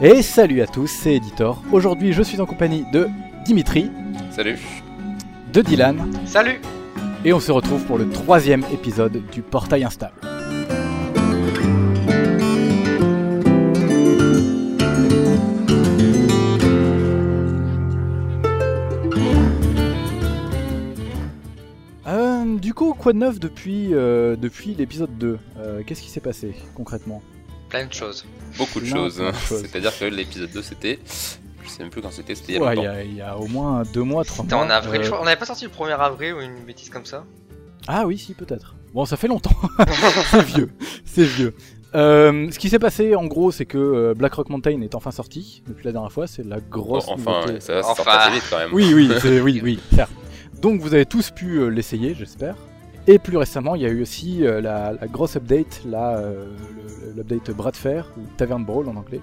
Et salut à tous, c'est Editor. Aujourd'hui, je suis en compagnie de Dimitri, Salut. de Dylan, Salut et on se retrouve pour le troisième épisode du Portail Instable. Euh, du coup, quoi de neuf depuis, euh, depuis l'épisode 2 Euh, Qu'est-ce qui s'est passé concrètement? Plein de choses. Beaucoup de Plein, choses. C'est-à-dire que l'épisode 2 c'était. Je sais même plus quand c'était, c'était il y a Ouais, Il y, longtemps. a- il y a au moins deux mois, trois C'était mois. en avril, Euh, je crois. On n'avait pas sorti le 1er avril ou une bêtise comme ça Ah oui, si, peut-être. Bon, ça fait longtemps. c'est vieux. C'est vieux. Euh, ce qui s'est passé, en gros, c'est que euh, Black Rock Mountain est enfin sorti depuis la dernière fois. C'est la grosse enfin, nouveauté. ça va Enfin. sortir vite quand même. Oui, oui, oui, oui, certes. Donc, vous avez tous pu l'essayer, j'espère. Et plus récemment, il y a eu aussi euh, la, la grosse update, là, euh, l'update Bras de Fer, ou Tavern Brawl en anglais,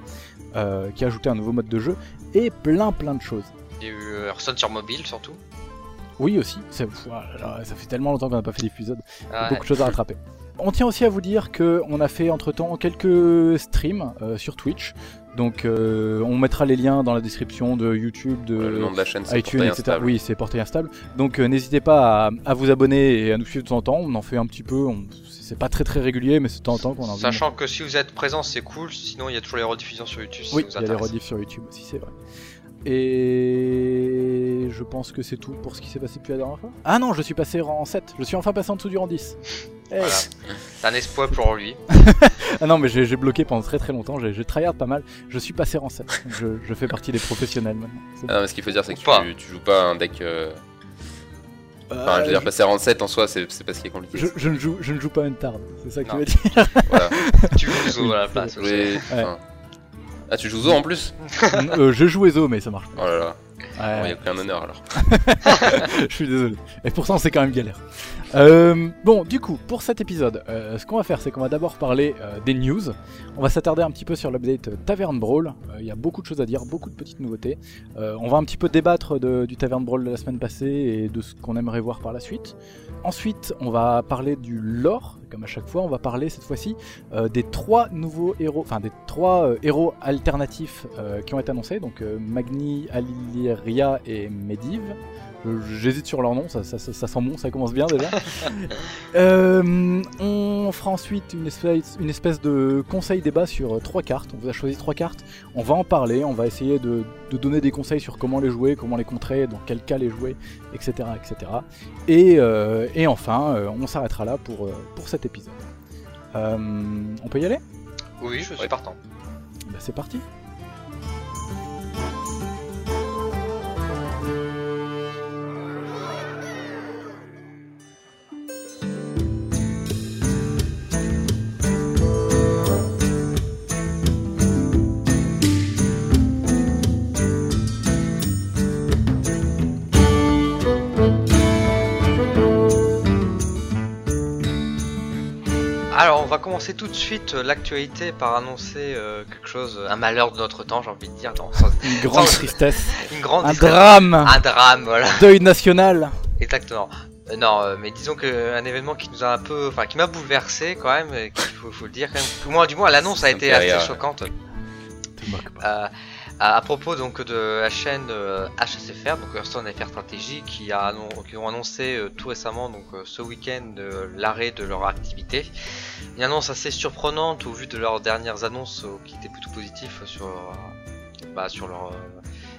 euh, qui a ajouté un nouveau mode de jeu et plein plein de choses. Il y a eu Hearthstone sur mobile surtout. Oui aussi, ça fait tellement longtemps qu'on n'a pas fait d'épisode. Ouais. beaucoup de choses à rattraper. On tient aussi à vous dire que on a fait entre temps quelques streams euh, sur Twitch. Donc euh, on mettra les liens dans la description de YouTube, de le nom de la chaîne c'est iTunes, etc. Instable. Oui, c'est Portail Instable. Donc euh, n'hésitez pas à, à vous abonner et à nous suivre de temps en temps. On en fait un petit peu. on- C'est pas très très régulier, mais c'est de temps en temps qu'on en Sachant que si vous êtes présent, c'est cool. Sinon, il y a toujours les rediffusions sur YouTube. Si Oui, il y vous a les rediffs sur YouTube aussi, c'est vrai. Et je pense que c'est tout pour ce qui s'est passé depuis la dernière fois. Ah non, je suis passé rang 7. Je suis enfin passé en dessous du rang 10. Eh. Voilà. C'est un espoir pour lui. Ah non, mais j'ai j'ai bloqué pendant très très longtemps, j'ai j'ai tryhard pas mal. Je suis passé en 7. je, je fais partie des professionnels maintenant. C'est Ah, non, mais ce qu'il faut dire, c'est que tu, tu joues pas un deck. euh, bon. Enfin, je veux Euh, dire, passer à rang 7 en soi, c'est c'est pas ce qui est compliqué. je, je ne joue, je ne joue pas une tarde, c'est ça que tu veux dire. Voilà. tu joues à la place. enfin- Ah, tu joues Zo en plus Euh, je joue Ezo, mais ça marche Oh là là. Bon, il y Ouais, a aucun honneur alors. je suis désolé. Et pourtant, c'est quand même galère. Euh, bon, du coup, pour cet épisode, euh, ce qu'on va faire, c'est qu'on va d'abord parler euh, des news. On va s'attarder un petit peu sur l'update Tavern Brawl. Il y a beaucoup de choses à dire, beaucoup de petites nouveautés. On va un petit peu débattre de- du Tavern Brawl de la semaine passée et de ce qu'on aimerait voir par la suite. Ensuite, on va parler du lore, comme à chaque fois. On va parler cette fois-ci des trois nouveaux héros, enfin des trois héros alternatifs qui ont été annoncés. Donc euh, Aliria et Medivh. Euh, J'hésite sur leur nom, ça, ça, ça- ça sent bon, ça commence bien déjà. Euh, on fera ensuite une espèce, une espèce de conseil débat sur trois cartes. On vous a choisi trois cartes. On va en parler, on va essayer de, de donner des conseils sur comment les jouer, comment les contrer, dans quel cas les jouer, etc. etc. Et, euh, et enfin, euh, on s'arrêtera là pour, pour cet épisode. Euh, on peut y aller? Oui, je suis Ouais. partant. Bah, C'est parti. Va commencer tout de suite euh, l'actualité par annoncer euh, quelque chose, un malheur de notre temps, j'ai envie de dire, Une grande Sans- tristesse, une grande un drame, un drame, voilà. deuil national. Exactement. Euh, non, euh, mais disons que un événement qui nous a un peu, enfin, qui m'a bouleversé quand même, qu'il faut, faut le dire quand même. Au moins, du moins, l'annonce a été assez choquante. Euh, à, propos donc de la chaîne euh, HSFR, donc Hearthstone FR Stratégie, qui, qui ont annoncé euh, tout récemment, euh, ce week-end, euh, l'arrêt de leur activité. Une annonce assez surprenante au vu de leurs dernières annonces euh, qui étaient plutôt positives sur, euh, bah, sur leur, euh,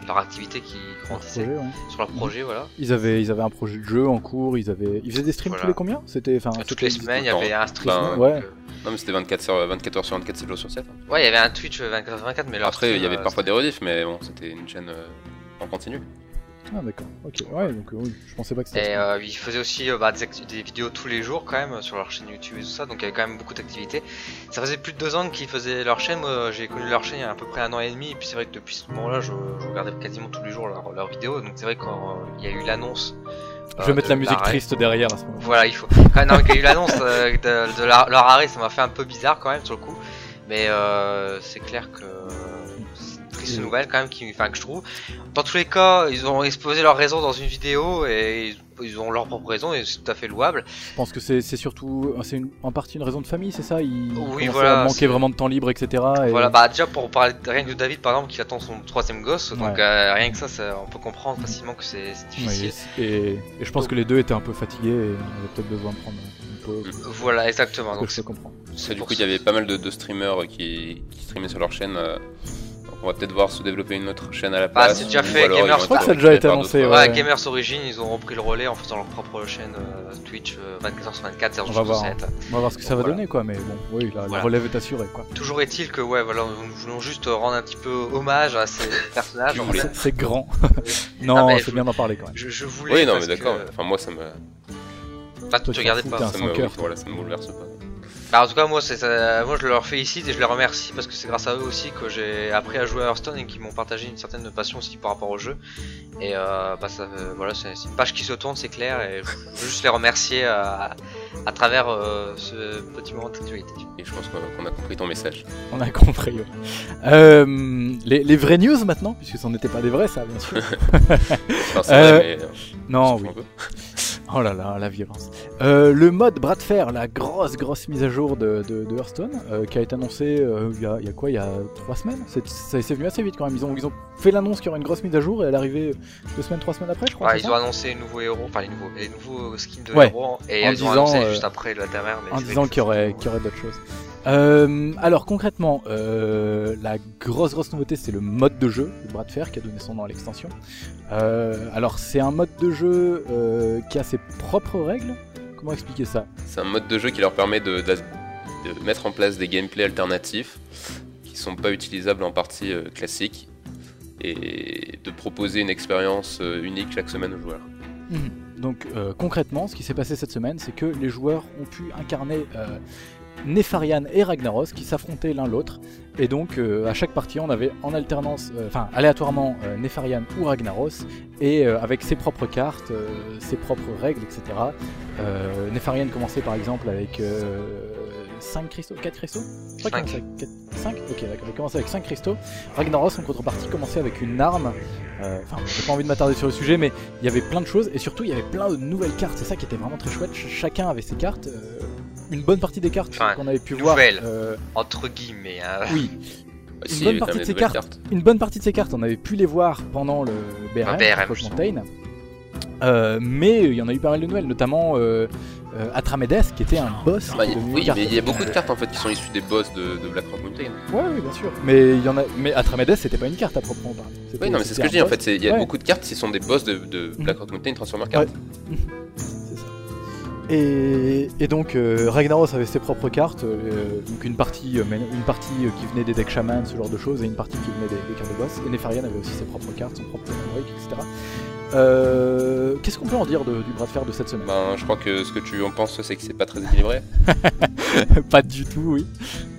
leur activité qui Leur grandissait, projet, ouais. sur leur projet, voilà. Ils avaient, ils avaient un projet de jeu en cours, ils avaient, ils faisaient des streams Voilà. tous les combien? C'était, enfin, Toutes les semaines, il y avait un stream. Ben, ouais. euh, Non, mais c'était 24 heures, 24 heures sur 24, 7 jours sur 7. ouais, il y avait un Twitch 24-24, mais leur Après, il y avait euh, parfois des rediffs, mais bon, c'était une chaîne euh, en continu. Ah d'accord. Ok. Ouais, donc euh, oui, je pensais pas que c'était. Et euh, ils faisaient aussi euh, bah, des, vidéos tous les jours quand même sur leur chaîne YouTube et tout ça, donc il y avait quand même beaucoup d'activités. Ça faisait plus de deux ans qu'ils faisaient leur chaîne, moi j'ai connu leur chaîne il y a à peu près un an et demi, et puis c'est vrai que depuis ce moment-là je, je regardais quasiment tous les jours leurs leurs vidéos, donc c'est vrai quand il y a eu l'annonce. je euh, vais mettre la musique triste derrière à ce moment. Voilà, il faut. Ah, non, il y a eu l'annonce de, de leur, leur arrêt, ça m'a fait un peu bizarre quand même sur le coup, mais c'est clair que triste Mm. nouvelle quand même qui, enfin, que je trouve. Dans tous les cas, ils ont exposé leur raison dans une vidéo et ils ont leur propre raison et c'est tout à fait louable. Je pense que c'est c'est surtout, c'est une- en partie une raison de famille, c'est ça? Il Oui, voilà, à manquer vraiment de temps libre, etc. et- Voilà, bah déjà pour parler de rien que de David par exemple qui attend son troisième gosse, donc euh, rien que ça, ça, on peut comprendre facilement que c'est Ouais, difficile. et, et- et je pense que les deux étaient un peu fatigués et on avait peut-être besoin de prendre une pause. Voilà, exactement. Donc je Ça, du coup, il y avait pas mal de, de streamers qui, qui streamaient sur leur chaîne. euh, on va peut-être voir se développer une autre chaîne à la Bah, place. c'est déjà fait, alors Gamers Je crois que ça a déjà été annoncé, d'autres- Ouais, ouais. Gamers Origin, ils ont repris le relais en faisant leur propre chaîne euh, Twitch euh, 24h sur 24, 0 On va voir. 7. On va voir ce que ça va Voilà. donner, quoi. Mais bon, oui, la, Voilà. relève est assurée, quoi. Toujours est-il que, ouais, voilà, nous voulons juste rendre un petit peu hommage à ces personnages. C'est- grand. Ah, non, c'est je- bien d'en parler quand même. Je, je voulais. Oui, non, mais d'accord. que- Enfin, moi, ça me, Enfin, tu regardais pas. ça me bouleverse pas. Bah, en tout cas, moi, c'est ça- moi, je leur félicite et je les remercie parce que c'est grâce à eux aussi que j'ai appris à jouer à Hearthstone et qu'ils m'ont partagé une certaine passion aussi par rapport au jeu. Et euh, bah, ça, euh, voilà, c'est une page qui se tourne, c'est clair. Et je veux juste les remercier à, à travers euh, ce petit moment d'actualité. Et je pense qu'on a compris ton message. On a compris. ouais. Euh, les, les vraies news maintenant, puisque ce n'était pas des vrais, ça, bien sûr. Euh, vrai, mais. euh, non, on s'en oui. Oh là là, la violence. Euh, le mode bras de fer, la grosse grosse mise à jour de, de, de Hearthstone, euh, qui a été annoncée euh, il, y a, il y a quoi Il y a trois semaines? C'est venu assez vite quand même. Ils ont, ils ont fait l'annonce qu'il y aurait une grosse mise à jour et elle est arrivée deux semaines, trois semaines après, je crois. Ouais, ils ont annoncé les nouveaux héros, enfin les nouveaux, les nouveaux skins de Ouais. héros et En ils ont disant, annoncé euh, juste après la dernière. Mais en disant qu'il y aurait, qu'il y aurait d'autres choses. Euh, alors concrètement, euh, la grosse grosse nouveauté c'est le mode de jeu, le bras de fer qui a donné son nom à l'extension. Euh, alors c'est un mode de jeu qui a ses propres règles. Comment expliquer ça? C'est un mode de jeu qui leur permet de, de- de mettre en place des gameplays alternatifs qui sont pas utilisables en partie classique et de proposer une expérience unique chaque semaine aux joueurs. Donc euh, concrètement, ce qui s'est passé cette semaine, c'est que les joueurs ont pu incarner euh, Nefarian et Ragnaros qui s'affrontaient l'un l'autre. Et donc euh, à chaque partie, on avait en alternance, euh, enfin aléatoirement euh, Nefarian ou Ragnaros, et avec ses propres cartes, ses propres règles, etc. Nefarian commençait par exemple avec 5 cristaux, 4 cristaux? Je crois qu'il Cinq. commençait avec 4 5 Ok, d'accord, il commençait avec 5 cristaux. Ragnaros en contrepartie commençait avec une arme. Enfin, j'ai pas envie de m'attarder sur le sujet, mais il y avait plein de choses et surtout il y avait plein de nouvelles cartes. C'est ça qui était vraiment très chouette. Ch- chacun avait ses cartes. Une bonne partie des cartes Enfin, qu'on avait pu voir. euh, entre guillemets. hein. oui, Bah, Une si, bonne partie de ces cartes. une bonne partie de ces cartes, on avait pu les voir pendant le BRM, Ah, BRM. Mountain. Euh, mais il y en a eu pas mal de nouvelles, notamment euh, euh, Atramedes qui était un boss. Bah, qui oui, mais il y a beaucoup de cartes en fait qui sont issues des boss de, de Black Rock Mountain. Ouais, oui, bien sûr. Mais il y en a. Mais Atramedes c'était pas une carte à proprement parler. Oui, non, mais c'est ce que je dis en fait. c'est- Il y a Ouais. beaucoup de cartes qui sont des boss de, de Black Rock Mountain Transformer. C'est ça. Et, et donc euh, Ragnaros avait ses propres cartes, euh, donc une partie, euh, une partie qui venait des decks shaman, ce genre de choses, et une partie qui venait des, des cartes de boss. Et Nefarian avait aussi ses propres cartes, son propre héroïque, etc. Qu'est-ce qu'on peut en dire de- du bras de fer de cette semaine? Ben, je crois que ce que tu en penses, c'est que c'est pas très équilibré. Pas du tout, oui.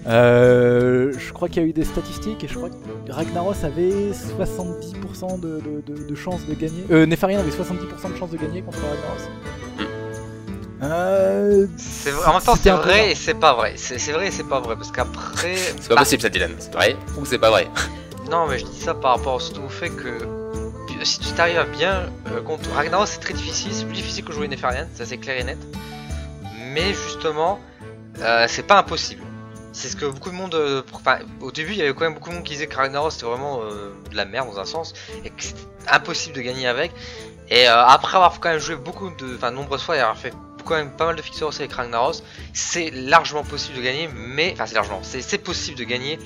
Je crois qu'il y a eu des statistiques et je crois que Ragnaros avait 70% de, de, de, de chances de gagner. Euh, Nefarian avait 70% de chances de gagner contre Ragnaros. Euh, C'est vrai- en même temps, c'est vrai et c'est pas vrai. C'est vrai et c'est pas vrai parce qu'après. C'est pas Bah, possible ça, Dylan. C'est vrai ou c'est pas vrai Non, mais je dis ça par rapport surtout au fait que si tu t'arrives à bien euh, contre Ragnaros, c'est très difficile. C'est plus difficile que jouer Nefarian, ça c'est clair et net. Mais justement, euh, c'est pas impossible. C'est ce que beaucoup de monde. Enfin, au début, il y avait quand même beaucoup de monde qui disait que Ragnaros c'était vraiment euh, de la merde dans un sens et que c'était impossible de gagner avec. Et euh, après avoir quand même joué beaucoup de. Enfin, de nombreuses fois et avoir fait quand même pas mal de fixeurs aussi avec Ragnaros, c'est largement possible de gagner, mais. Enfin, c'est largement. C'est possible de gagner,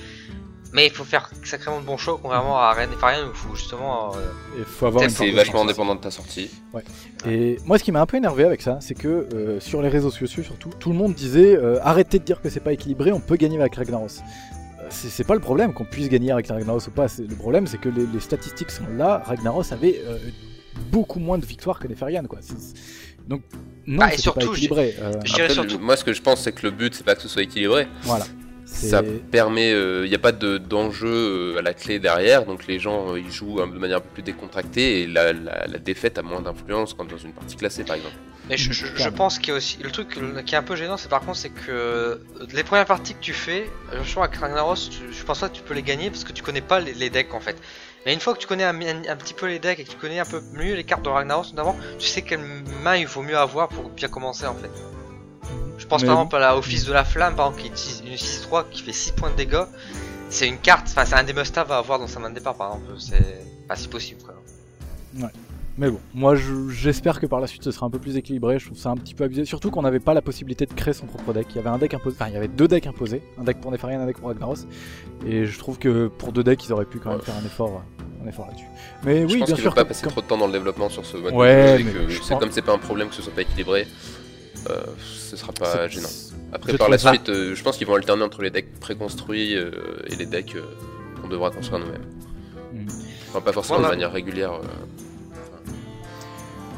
mais il faut faire sacrément de bons choix, contrairement à Rennes et Farian où il faut justement. euh, il faut avoir une C'est vachement chance. indépendant de ta sortie. Et moi, ce qui m'a un peu énervé avec ça, c'est que euh, sur les réseaux sociaux, surtout, tout le monde disait euh, arrêtez de dire que c'est pas équilibré, on peut gagner avec Ragnaros. Euh, C'est pas le problème qu'on puisse gagner avec Ragnaros ou pas. Le problème, c'est que les, les statistiques sont là. Ragnaros avait euh, beaucoup moins de victoires que Nefarian, quoi. Donc, non, Bah, et c'était surtout, pas équilibré. Euh, Après, surtout- moi, ce que je pense, c'est que le but, c'est pas que ce soit équilibré. voilà. Ça permet, il n'y a pas de- d'enjeu euh, à la clé derrière, donc les gens euh, ils jouent euh, de manière un peu plus décontractée et la, la- la défaite a moins d'influence quand dans une partie classée par exemple. Mais je, je- pense qu'il y a aussi le truc qui est un peu gênant, c'est par contre c'est que euh, les premières parties que tu fais, je crois avec Ragnaros, tu- je pense pas que tu peux les gagner parce que tu connais pas les, les decks en fait. Mais une fois que tu connais un, un- un petit peu les decks et que tu connais un peu mieux les cartes de Ragnaros notamment, tu sais quelle main il faut mieux avoir pour bien commencer en fait. Je pense Mais- par exemple à la Office de la Flamme, par exemple, qui utilise une 6-3 qui fait 6 points de dégâts. C'est une carte, enfin c'est un des must-have à avoir dans sa main de départ par exemple. C'est pas si possible quoi. Mais bon, moi je- j'espère que par la suite ce sera un peu plus équilibré. Je trouve ça un petit peu abusé. Surtout qu'on n'avait pas la possibilité de créer son propre deck. Il y avait un deck imposé, enfin il y avait deux decks imposés, un deck pour Nefarian, un deck pour Ragnaros. Et je trouve que pour deux decks ils auraient pu quand même faire un effort, un effort là-dessus. Mais je oui, pense bien qu'il sûr. veut pas passer comme- trop de temps dans le développement sur ce mode Ouais, mais que je c'est pense- comme c'est pas un problème que ce soit pas équilibré, euh, ce sera pas gênant. Après, par la ça- suite, euh, je pense qu'ils vont alterner entre les decks préconstruits euh, et les decks euh, qu'on devra construire nous-mêmes. Mm. Enfin, pas forcément Voilà. de manière régulière.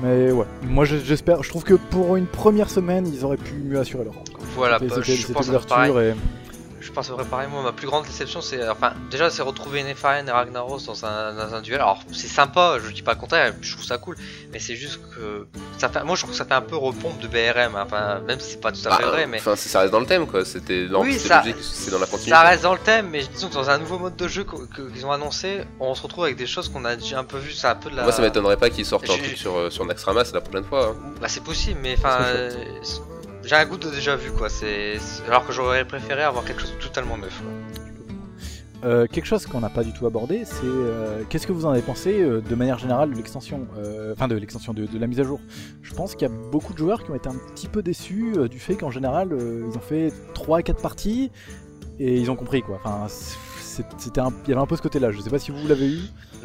Mais ouais, moi je- j'espère. Je trouve que pour une première semaine ils auraient pu mieux assurer leur rang. Voilà, bah, je pense pareil. et. Je pense à peu pareil, moi ma plus grande déception c'est enfin déjà c'est retrouver Nefarian et Ragnaros dans un, dans un duel. Alors c'est sympa, je dis pas le contraire, je trouve ça cool, mais c'est juste que ça fait moi je trouve que ça fait un peu repompe de BRM, hein. enfin même si c'est pas tout à fait bah, vrai mais Enfin, ça reste dans le thème, quoi. C'était dans, Oui, ça- c'est dans la continuité. ça reste dans le thème, mais disons que dans un nouveau mode de jeu qu'ils ont annoncé, on se retrouve avec des choses qu'on a déjà un peu vu, c'est un peu de la. Moi, ça m'étonnerait pas qu'ils sortent un truc sur, euh, sur Naxxramas la prochaine fois. hein. Bah c'est possible, mais enfin, euh, j'ai un goût de déjà vu quoi. C'est alors que j'aurais préféré avoir quelque chose de totalement neuf. quoi. Euh, quelque chose qu'on n'a pas du tout abordé, c'est euh, qu'est-ce que vous en avez pensé euh, de manière générale de l'extension, euh, enfin de l'extension de, la mise à jour? Je pense qu'il y a beaucoup de joueurs qui ont été un petit peu déçus euh, du fait qu'en général ils ont fait 3 à 4 parties et ils ont compris quoi. Enfin, c'était un- il y avait un peu ce côté-là. Je sais pas si vous l'avez eu.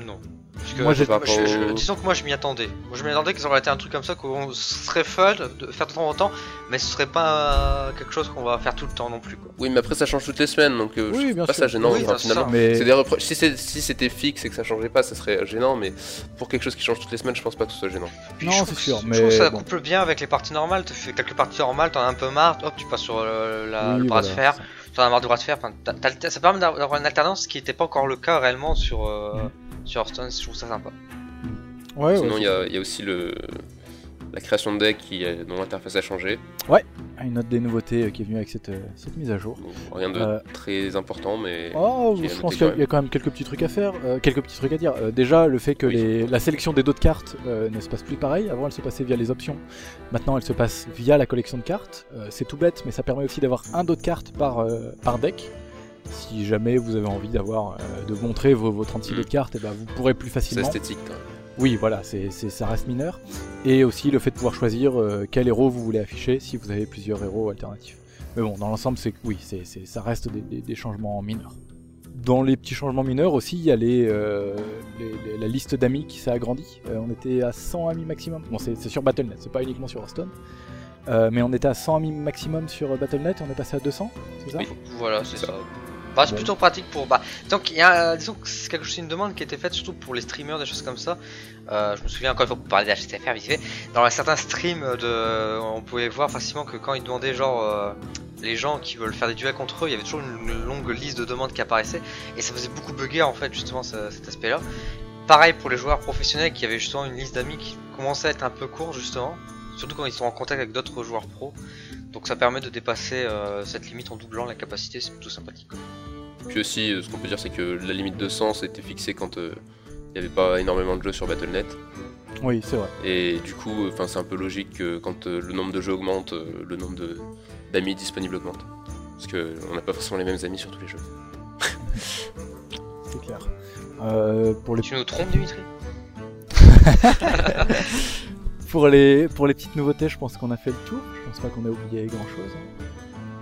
Non. Parce que Moi, je- disons que moi je m'y attendais. Moi je m'y attendais qu'ils auraient été un truc comme ça qu'on serait fun de faire de temps en temps, mais ce serait pas quelque chose qu'on va faire tout le temps non plus quoi. Oui, mais après, ça change toutes les semaines, donc euh, Oui, je trouve bien pas sûr. ça gênant. Oui, enfin, ça, finalement. ça. Mais C'est des reproches. Si, c'est- si c'était fixe et que ça changeait pas, ça serait gênant, mais pour quelque chose qui change toutes les semaines, je pense pas que ce soit gênant. Puis Non, je c'est trouve que- sûr, Je mais trouve que ça bon. couple bien avec les parties normales. Tu fais quelques parties normales, t'en as un peu marre, hop, tu passes sur euh, la- oui, le bras voilà, de fer. As marre du bras de fer. Enfin, ça permet d'avoir une alternance ce qui n'était pas encore le cas réellement sur euh, Mhm. sur Hearthstone. Je trouve ça sympa. Ouais, Sinon, y, il y a aussi le la création de deck qui, euh, dont l'interface a changé. une autre des nouveautés euh, qui est venue avec cette, euh, cette mise à jour. Donc, rien de Euh, très important, mais Oh, je pense qu'il y a- y quand même quelques petits trucs à faire, euh, quelques petits trucs à dire. Euh, déjà, le fait que Oui. les- la sélection des dos de cartes ne se passe plus pareil. Avant, elle se passait via les options. Maintenant, elle se passe via la collection de cartes. C'est tout bête, mais ça permet aussi d'avoir un dos de cartes par, par deck. Si jamais vous avez envie d'avoir, euh, de montrer vos, vos 36 Mm. dos de cartes, et ben, vous pourrez plus c'est facilement. esthétique. Oui, voilà, c'est, c'est- ça reste mineur. Et aussi le fait de pouvoir choisir euh, quel héros vous voulez afficher si vous avez plusieurs héros alternatifs. Mais bon, dans l'ensemble, c'est oui, c'est, c'est- ça reste des, des- des changements mineurs. Dans les petits changements mineurs aussi, il y a les, euh, les- les- la liste d'amis qui s'est agrandie. Euh, on était à 100 amis maximum. Bon, c'est, c'est sur Battle.net, c'est pas uniquement sur Hearthstone. Euh, mais on était à 100 amis maximum sur Battle.net et on est passé à 200, c'est ça? Oui. Voilà, c'est C'est ça. Bah, c'est plutôt pratique pour. Bah, donc, il y a, disons que c'est quelque chose, une demande qui était faite surtout pour les streamers, des choses comme ça. Euh, je me souviens encore une fois pour parler d'HTFR vite fait. Dans certains streams, de, on pouvait voir facilement que quand ils demandaient genre euh, les gens qui veulent faire des duels contre eux, il y avait toujours une, une longue liste de demandes qui apparaissait et ça faisait beaucoup bugger en fait justement ce- cet aspect-là. Pareil pour les joueurs professionnels qui avaient justement une liste d'amis qui commençait à être un peu courte justement, surtout quand ils sont en contact avec d'autres joueurs pro. Donc ça permet de dépasser euh, cette limite en doublant la capacité, c'est plutôt sympathique. quoi. Puis aussi, euh, ce qu'on peut dire, c'est que la limite de 100 c'était fixée quand euh, il n'y avait pas énormément de jeux sur Battle.net. Oui, c'est vrai. Et du coup, enfin, c'est un peu logique que quand euh, le nombre de jeux augmente, euh, le nombre d'amis disponibles augmente. Parce qu'on n'a pas forcément les mêmes amis sur tous les jeux. C'est clair. Euh, pour les Tu nous trompes Dimitri? Pour les, pour les petites nouveautés, je pense qu'on a fait le tour. Je pense pas qu'on ait oublié grand chose.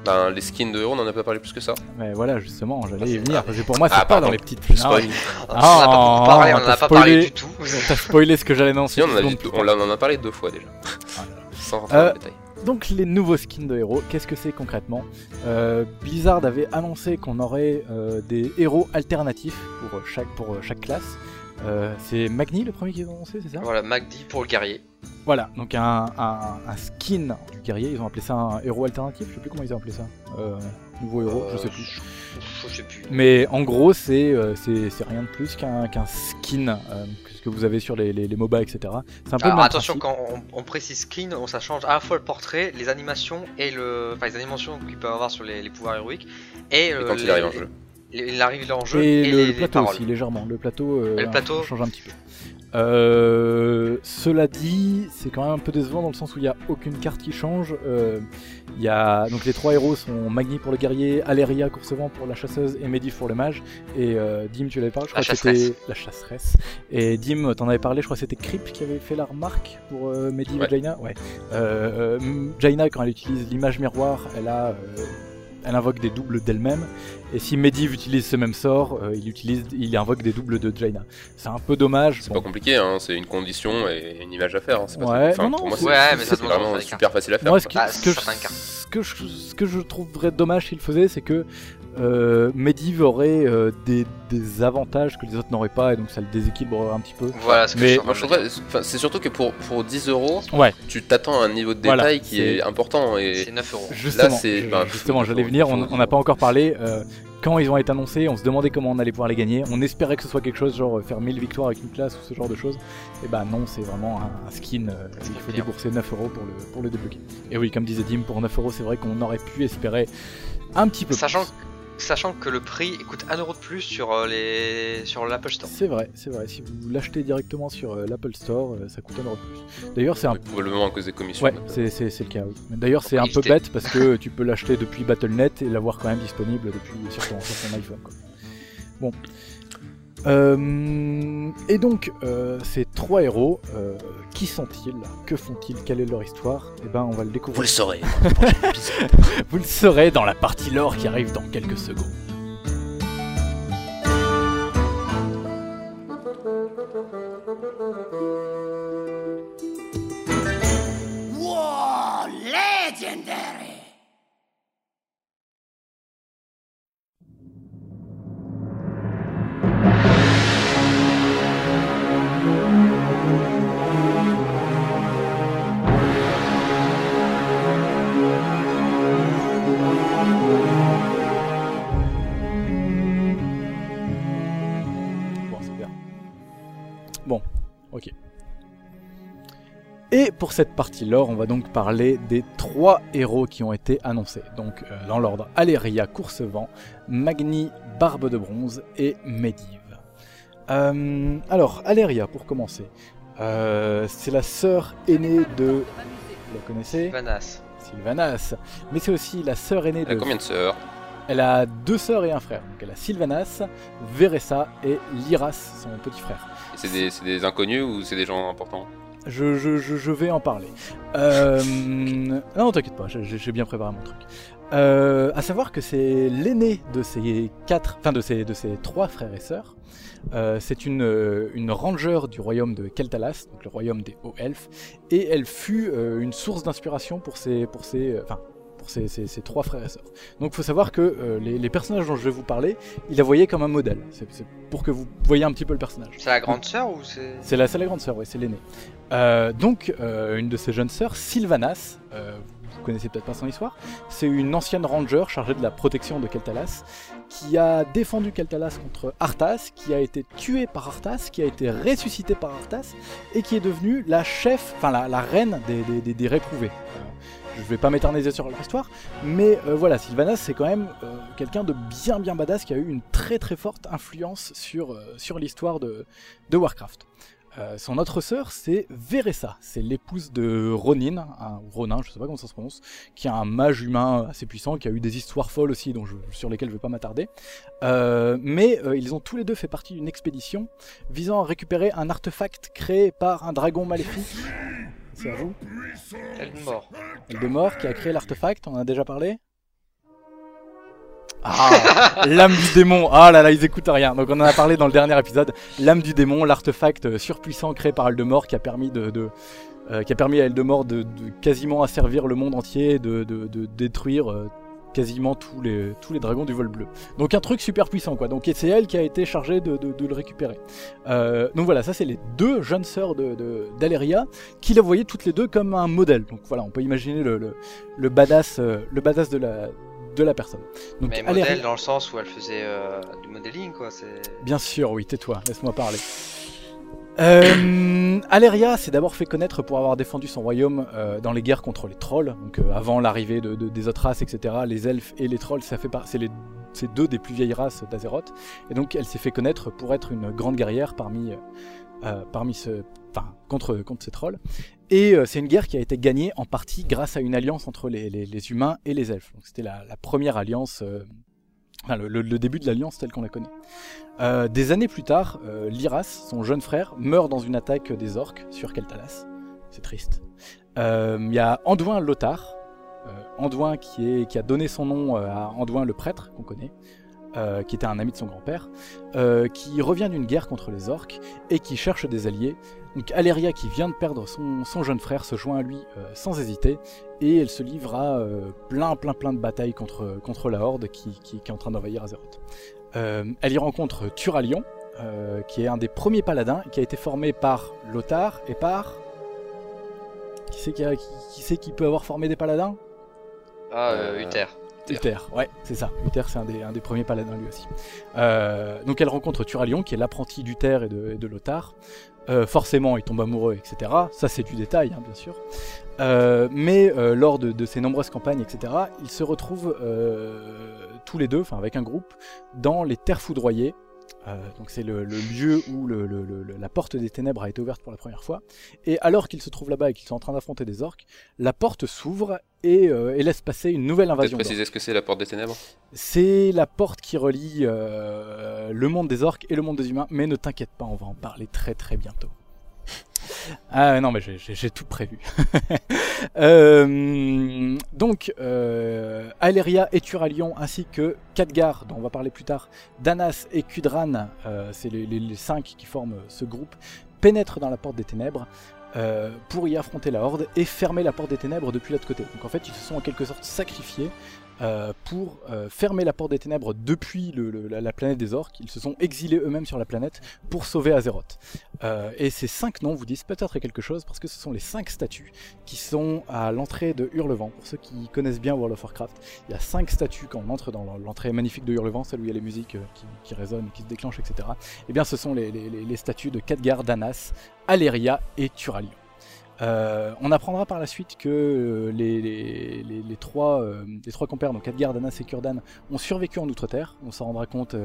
Ben, les skins de héros, on en a pas parlé plus que ça. Mais voilà, justement, j'allais Ah, y c'est- venir. Parce que pour moi, c'est Ah, pas pardon. dans les petites. Je Non, spoil. On en a pas parlé, on a pas parlé spoilé. du tout. T'as spoilé ce que j'allais annoncer. Si, on en, a dit- on, en a parlé deux fois déjà. Ah. Sans rentrer Euh, dans le détail. Donc les nouveaux skins de héros, qu'est-ce que c'est concrètement Euh, Blizzard avait annoncé qu'on aurait euh, des héros alternatifs pour chaque, pour chaque classe. Euh, c'est Magni le premier qui a annoncé, c'est ça Voilà, MacD pour le guerrier. Voilà, donc un, un- un skin du guerrier, ils ont appelé ça un héros alternatif, je sais plus comment ils ont appelé ça. Euh, nouveau héros, je sais plus. Je, je sais plus. Mais en gros, c'est euh, c'est c'est rien de plus qu'un qu'un skin euh, que ce que vous avez sur les, les, les MOBA, etc. C'est un peu Alors attention, principe. quand on, on précise skin, on, ça change à la fois le portrait, les animations et le. Enfin, les animations qu'il peut avoir sur les, les pouvoirs héroïques et, Et euh, quand il arrive en jeu. Il arrive en jeu Et, et, le, les, le les plateau paroles. aussi, légèrement. Le plateau, euh, Et le plateau change un petit peu. Euh, cela dit, c'est quand même un peu décevant dans le sens où il n'y a aucune carte qui change. Euh, il y a, donc les trois héros sont Magni pour le guerrier, Aléria Coursevent pour la chasseuse et Medivh pour le mage. Et euh, Dim, tu l'avais parlé, je La crois que c'était la chasseresse. Et Dim, t'en avais parlé, je crois que c'était Krip qui avait fait la remarque pour Medivh Ouais. et Jaina. Ouais. Jaina, quand elle utilise l'image miroir, elle a. elle invoque des doubles d'elle-même, et si Medivh utilise ce même sort, euh, il utilise, il invoque des doubles de Jaina. C'est un peu dommage. C'est bon. pas compliqué, hein, c'est une condition et une image à faire. hein, c'est pas Ouais, enfin, non, non, pour moi, c'est- c'est Ouais, mais ça c'est demande de vraiment super facile à faire. Moi, ce, quoi. qui- Bah, ce que je, ce, que je, ce que je trouverais dommage s'il faisait, c'est que euh, Medivh aurait euh, des, des avantages que les autres n'auraient pas, et donc ça le déséquilibre un petit peu. Voilà ce que Mais- c'est surtout que pour, pour 10 euros, Ouais, tu t'attends à un niveau de Voilà, détail qui est important. Et C'est 9 euros. justement, je- bah, justement j'allais venir, on on n'a pas encore parlé. euh, quand ils ont été annoncés, on se demandait comment on allait pouvoir les gagner. On espérait que ce soit quelque chose genre euh, faire 1000 victoires avec une classe ou ce genre de choses. Et bah non, c'est vraiment un, un skin. euh, il faut débourser 9 euros pour le, pour le débloquer. Et oui, comme disait Dim, pour 9 euros, c'est vrai qu'on aurait pu espérer un petit peu Sachant, plus. Sachant que le prix coûte 1 euro de plus sur euh, les sur l'Apple Store. C'est vrai, c'est vrai. Si vous l'achetez directement sur euh, l'Apple Store, euh, ça coûte un euro de plus. D'ailleurs, c'est un Probablement à cause des commissions. Ouais, c'est, c'est, c'est le cas, oui. D'ailleurs, c'est un peu bête parce que tu peux l'acheter depuis Battle.net et l'avoir quand même disponible depuis sur ton, sur ton iPhone. Quoi. Bon. Euh, et donc, euh, ces trois héros, euh, qui sont-ils? Que font-ils? Quelle est leur histoire? Eh ben, on va le découvrir. Vous le saurez. Vous le saurez dans la partie lore qui arrive dans quelques secondes. Pour cette partie lore, on va donc parler des trois héros qui ont été annoncés. Donc, euh, dans l'ordre Aléria Coursevent, Magni Barbe de Bronze et Medivh. Euh, alors, Aléria, pour commencer. Euh, c'est la sœur aînée de. Vous la connaissez? Vanas. Sylvanas. Mais c'est aussi la sœur aînée Elle a de. combien de sœurs? Elle a deux sœurs et un frère. Donc elle a Sylvanas, Veressa et Lyras, son petit frère. Et C'est des, c'est des inconnus ou c'est des gens importants? Je, vais en parler. Euh, non, t'inquiète pas, j'ai bien préparé mon truc. Euh, à savoir que c'est l'aîné de ces quatre, enfin de ces, de trois frères et sœurs. Euh, c'est une, euh, une ranger du royaume de Keltalas, donc le royaume des hauts elfes, et elle fut euh, une source d'inspiration pour ses, pour ses, enfin, pour ses, ses- ses trois frères et sœurs. Donc il faut savoir que euh, les, les personnages dont je vais vous parler, il la voyait comme un modèle. C'est pour que vous voyez un petit peu le personnage. C'est la grande sœur ou c'est. C'est la, c'est la grande sœur, oui, c'est l'aînée. Euh, donc, euh, une de ses jeunes sœurs, Sylvanas, vous connaissez peut-être pas son histoire, c'est une ancienne ranger chargée de la protection de Keltalas, qui a défendu Keltalas contre Arthas, qui a été tué par Arthas, qui a été ressuscité par Arthas, et qui est devenue la chef, enfin la, reine des, des, réprouvés. Euh, je vais pas m'éterniser sur leur histoire, mais euh, voilà, Sylvanas c'est quand même euh, quelqu'un de bien bien badass qui a eu une très très forte influence sur, l'histoire de Warcraft. Euh, son autre sœur, c'est Veressa. C'est l'épouse de Ronin, ou Ronin, je sais pas comment ça se prononce, qui est un mage humain assez puissant, qui a eu des histoires folles aussi, dont je- sur lesquelles je vais pas m'attarder. Euh, mais euh, ils ont tous les deux fait partie d'une expédition visant à récupérer un artefact créé par un dragon maléfique. C'est à vous Elle est morte. Eldemort qui a créé l'artefact, on en a déjà parlé Ah, l'âme du démon. Ah là là, ils écoutent rien. Donc on en a parlé dans le dernier épisode. L'âme du démon, l'artefact euh, surpuissant créé par Eldemort qui a permis euh, à Eldemort de, quasiment asservir le monde entier, de, de- détruire euh, quasiment tous les, dragons du vol bleu. Donc un truc super puissant quoi. Donc c'est elle qui a été chargée de, le récupérer. Donc voilà, ça c'est les deux jeunes sœurs d'Aleria qui la voyaient toutes les deux comme un modèle. Donc voilà, on peut imaginer le, badass, le badass de la, de la personne. Donc Mais modèle dans le sens où elle faisait euh, du modeling quoi. Bien sûr, oui, tais-toi, laisse-moi parler. Euh, Aleria s'est d'abord fait connaître pour avoir défendu son royaume euh, dans les guerres contre les trolls. Donc euh, avant l'arrivée de, de- des autres races, etc. Les elfes et les trolls, ça fait c'est les c'est deux des plus vieilles races d'Azeroth. Et donc elle s'est fait connaître pour être une grande guerrière parmi, parmi ce, enfin, contre, contre ces trolls. Et euh, c'est une guerre qui a été gagnée en partie grâce à une alliance entre les, humains et les elfes. C'était la, première alliance, euh, le, début de l'alliance telle qu'on la connaît. Euh, des années plus tard, euh, Lyras, son jeune frère, meurt dans une attaque des orques sur Keltalas. C'est triste. Il y a Anduin Lothar, Anduin qui, qui a donné son nom à Anduin le prêtre, qu'on connaît, euh, qui était un ami de son grand-père, euh, qui revient d'une guerre contre les orques et qui cherche des alliés. Donc Aléria, qui vient de perdre son, son jeune frère, se joint à lui euh, sans hésiter et elle se livre à euh, plein, plein, plein de batailles contre, contre la Horde qui, qui- qui est en train d'envahir Azeroth. Euh, elle y rencontre Turalion, euh, qui est un des premiers paladins, qui a été formé par Lothar et par. Qui c'est qui, qui, qui c'est qui peut avoir formé des paladins? Ah, Uther. Uther, ouais, c'est ça. Uther, c'est un des, un des premiers paladins lui aussi. Euh, donc elle rencontre Turalion, qui est l'apprenti d'Uther et de, et Lothar. Euh, forcément, il tombe amoureux, etc. Ça, c'est du détail, hein, bien sûr. Euh, mais lors de, de ces nombreuses campagnes, etc., ils se retrouvent tous les deux, enfin avec un groupe, dans les Terres Foudroyées. Euh, donc c'est le, le lieu où le- le- le- la porte des ténèbres a été ouverte pour la première fois. Et alors qu'ils se trouvent là-bas et qu'ils sont en train d'affronter des orques, la porte s'ouvre et, euh, et laisse passer une nouvelle Peut-être invasion. d'orques. préciser ce que c'est la porte des ténèbres? C'est la porte qui relie euh, le monde des orques et le monde des humains, mais ne t'inquiète pas, on va en parler très très bientôt. Ah non mais j'ai- tout prévu. Euh, donc euh, Aléria et Turalion ainsi que Khadgar dont on va parler plus tard, Danas et Kudran, euh, c'est les, cinq qui forment ce groupe, pénètrent dans la porte des ténèbres pour y affronter la horde et fermer la porte des ténèbres depuis l'autre côté. Donc en fait ils se sont en quelque sorte sacrifiés euh, pour euh, fermer la porte des ténèbres depuis la, la planète des orques. Ils se sont exilés eux-mêmes sur la planète pour sauver Azeroth. Euh, et ces cinq noms vous disent peut-être quelque chose parce que ce sont les cinq statues qui sont à l'entrée de Hurlevent. Pour ceux qui connaissent bien World of Warcraft, il y a cinq statues quand on entre dans l'entrée magnifique de Hurlevent, celle où il y a les musiques qui, résonnent, qui se déclenchent, etc. Et bien ce sont les, statues de Khadgar, Danas, Aléria et Turalion. Euh, on apprendra par la suite que euh, les, trois, euh, les trois compères, donc Khadgar, Danas et Kurdan, ont survécu en Outre-Terre. On s'en rendra compte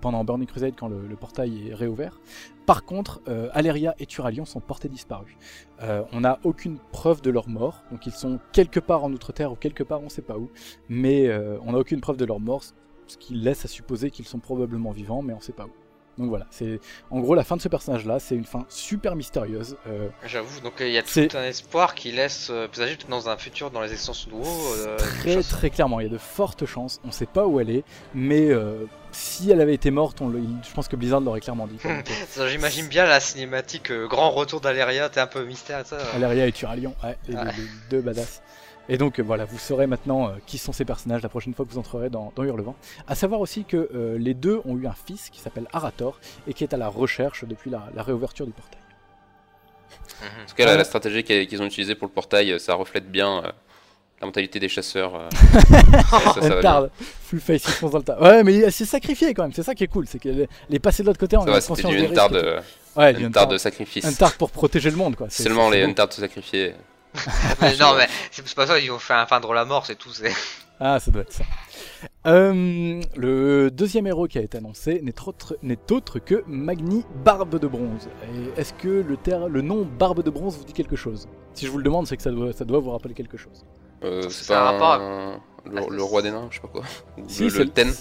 pendant Burning Crusade quand le, portail est réouvert. Par contre, Aléria et Turalion sont portés disparus. On n'a aucune preuve de leur mort, donc ils sont quelque part en Outre-Terre ou quelque part on ne sait pas où, mais on n'a aucune preuve de leur mort, ce qui laisse à supposer qu'ils sont probablement vivants, mais on ne sait pas où. Donc voilà, c'est en gros la fin de ce personnage-là, c'est une fin super mystérieuse. Euh, J'avoue, donc euh, il y a tout un espoir qui laisse euh, présager que dans un futur, dans les extensions de WoW, euh, très très clairement, il y a de fortes chances, on ne sait pas où elle est, mais si elle avait été morte, on le- il- je pense que Blizzard l'aurait clairement dit. Ça, J'imagine bien la cinématique euh, grand retour d'Aleria, t'es un peu mystère ça. Aléria et Turalion, ouais, les, Ouais. les- les deux badass. Et donc euh, voilà, vous saurez maintenant euh, qui sont ces personnages la prochaine fois que vous entrerez dans, dans Hurlevent. À savoir aussi que euh, les deux ont eu un fils qui s'appelle Arator et qui est à la recherche depuis la, la réouverture du portail. En tout cas, la, Ouais. la stratégie qu'ils ont utilisée pour le portail, ça reflète bien euh, la mentalité des chasseurs. euh. ça, ça, full face, il fonce dans le tas. Ouais, mais il s'est sacrifié quand même, c'est ça qui est cool, c'est qu'il est passé de l'autre côté en Ça ayant conscience du des risques de. Ouais, du Untard de sacrifice. Untard pour protéger le monde quoi. C'est- Seulement c'est- les c'est beau. Untard de sacrifier. Mais non, mais c'est c'est pas ça, ils ont fait un feindre la mort, c'est tout. c'est- Ah, ça doit être ça. Euh, le deuxième héros qui a été annoncé n'est autre, n'est autre que Magni Barbe de Bronze. Et est-ce que le, ter- le nom Barbe de Bronze vous dit quelque chose? Si je vous le demande, c'est que ça doit, ça doit vous rappeler quelque chose. Euh, C'est un pas rapport un- le, le roi des nains, je sais pas quoi. Si, le, c'est le Ten.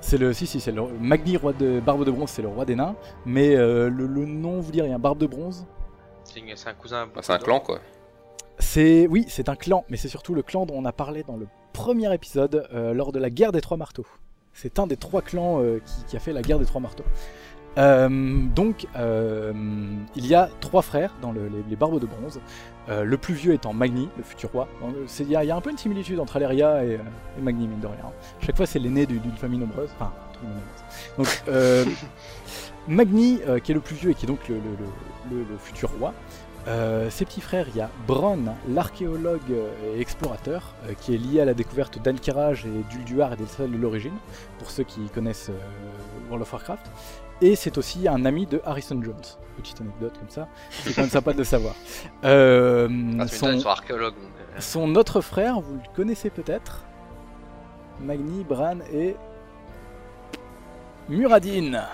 C'est le, si, si, c'est le Magni roi de Barbe de Bronze, c'est le roi des nains. Mais euh, le, le nom vous dit rien. Barbe de Bronze, C'est un cousin. Bah, c'est un clan quoi. c'est oui, c'est un clan, mais c'est surtout le clan dont on a parlé dans le premier épisode euh, lors de la guerre des trois marteaux. C'est un des trois clans euh, qui, qui a fait la guerre des trois marteaux. Euh, donc, euh, il y a trois frères dans le- les, les barbes de bronze. Euh, le plus vieux étant Magni, le futur roi. Il y, a- il y a un peu une similitude entre Aléria et, et Magni, mine de rien. Chaque fois, c'est l'aîné du- d'une famille nombreuse. Enfin. Donc, euh, Magni, euh, qui est le plus vieux et qui est donc le, le- le- le- le futur roi, euh, ses petits frères, il y a Bronn, l'archéologue et explorateur, qui est lié à la découverte d'Ankiraj et d'Ulduar et des salles de l'origine, pour ceux qui connaissent World of Warcraft. Et c'est aussi un ami de Harrison Jones. Petite anecdote comme ça, c'est quand même sympa de le savoir. Euh, Ah, son, euh, son autre frère, vous le connaissez peut-être Magni, Bran et Muradin, Ah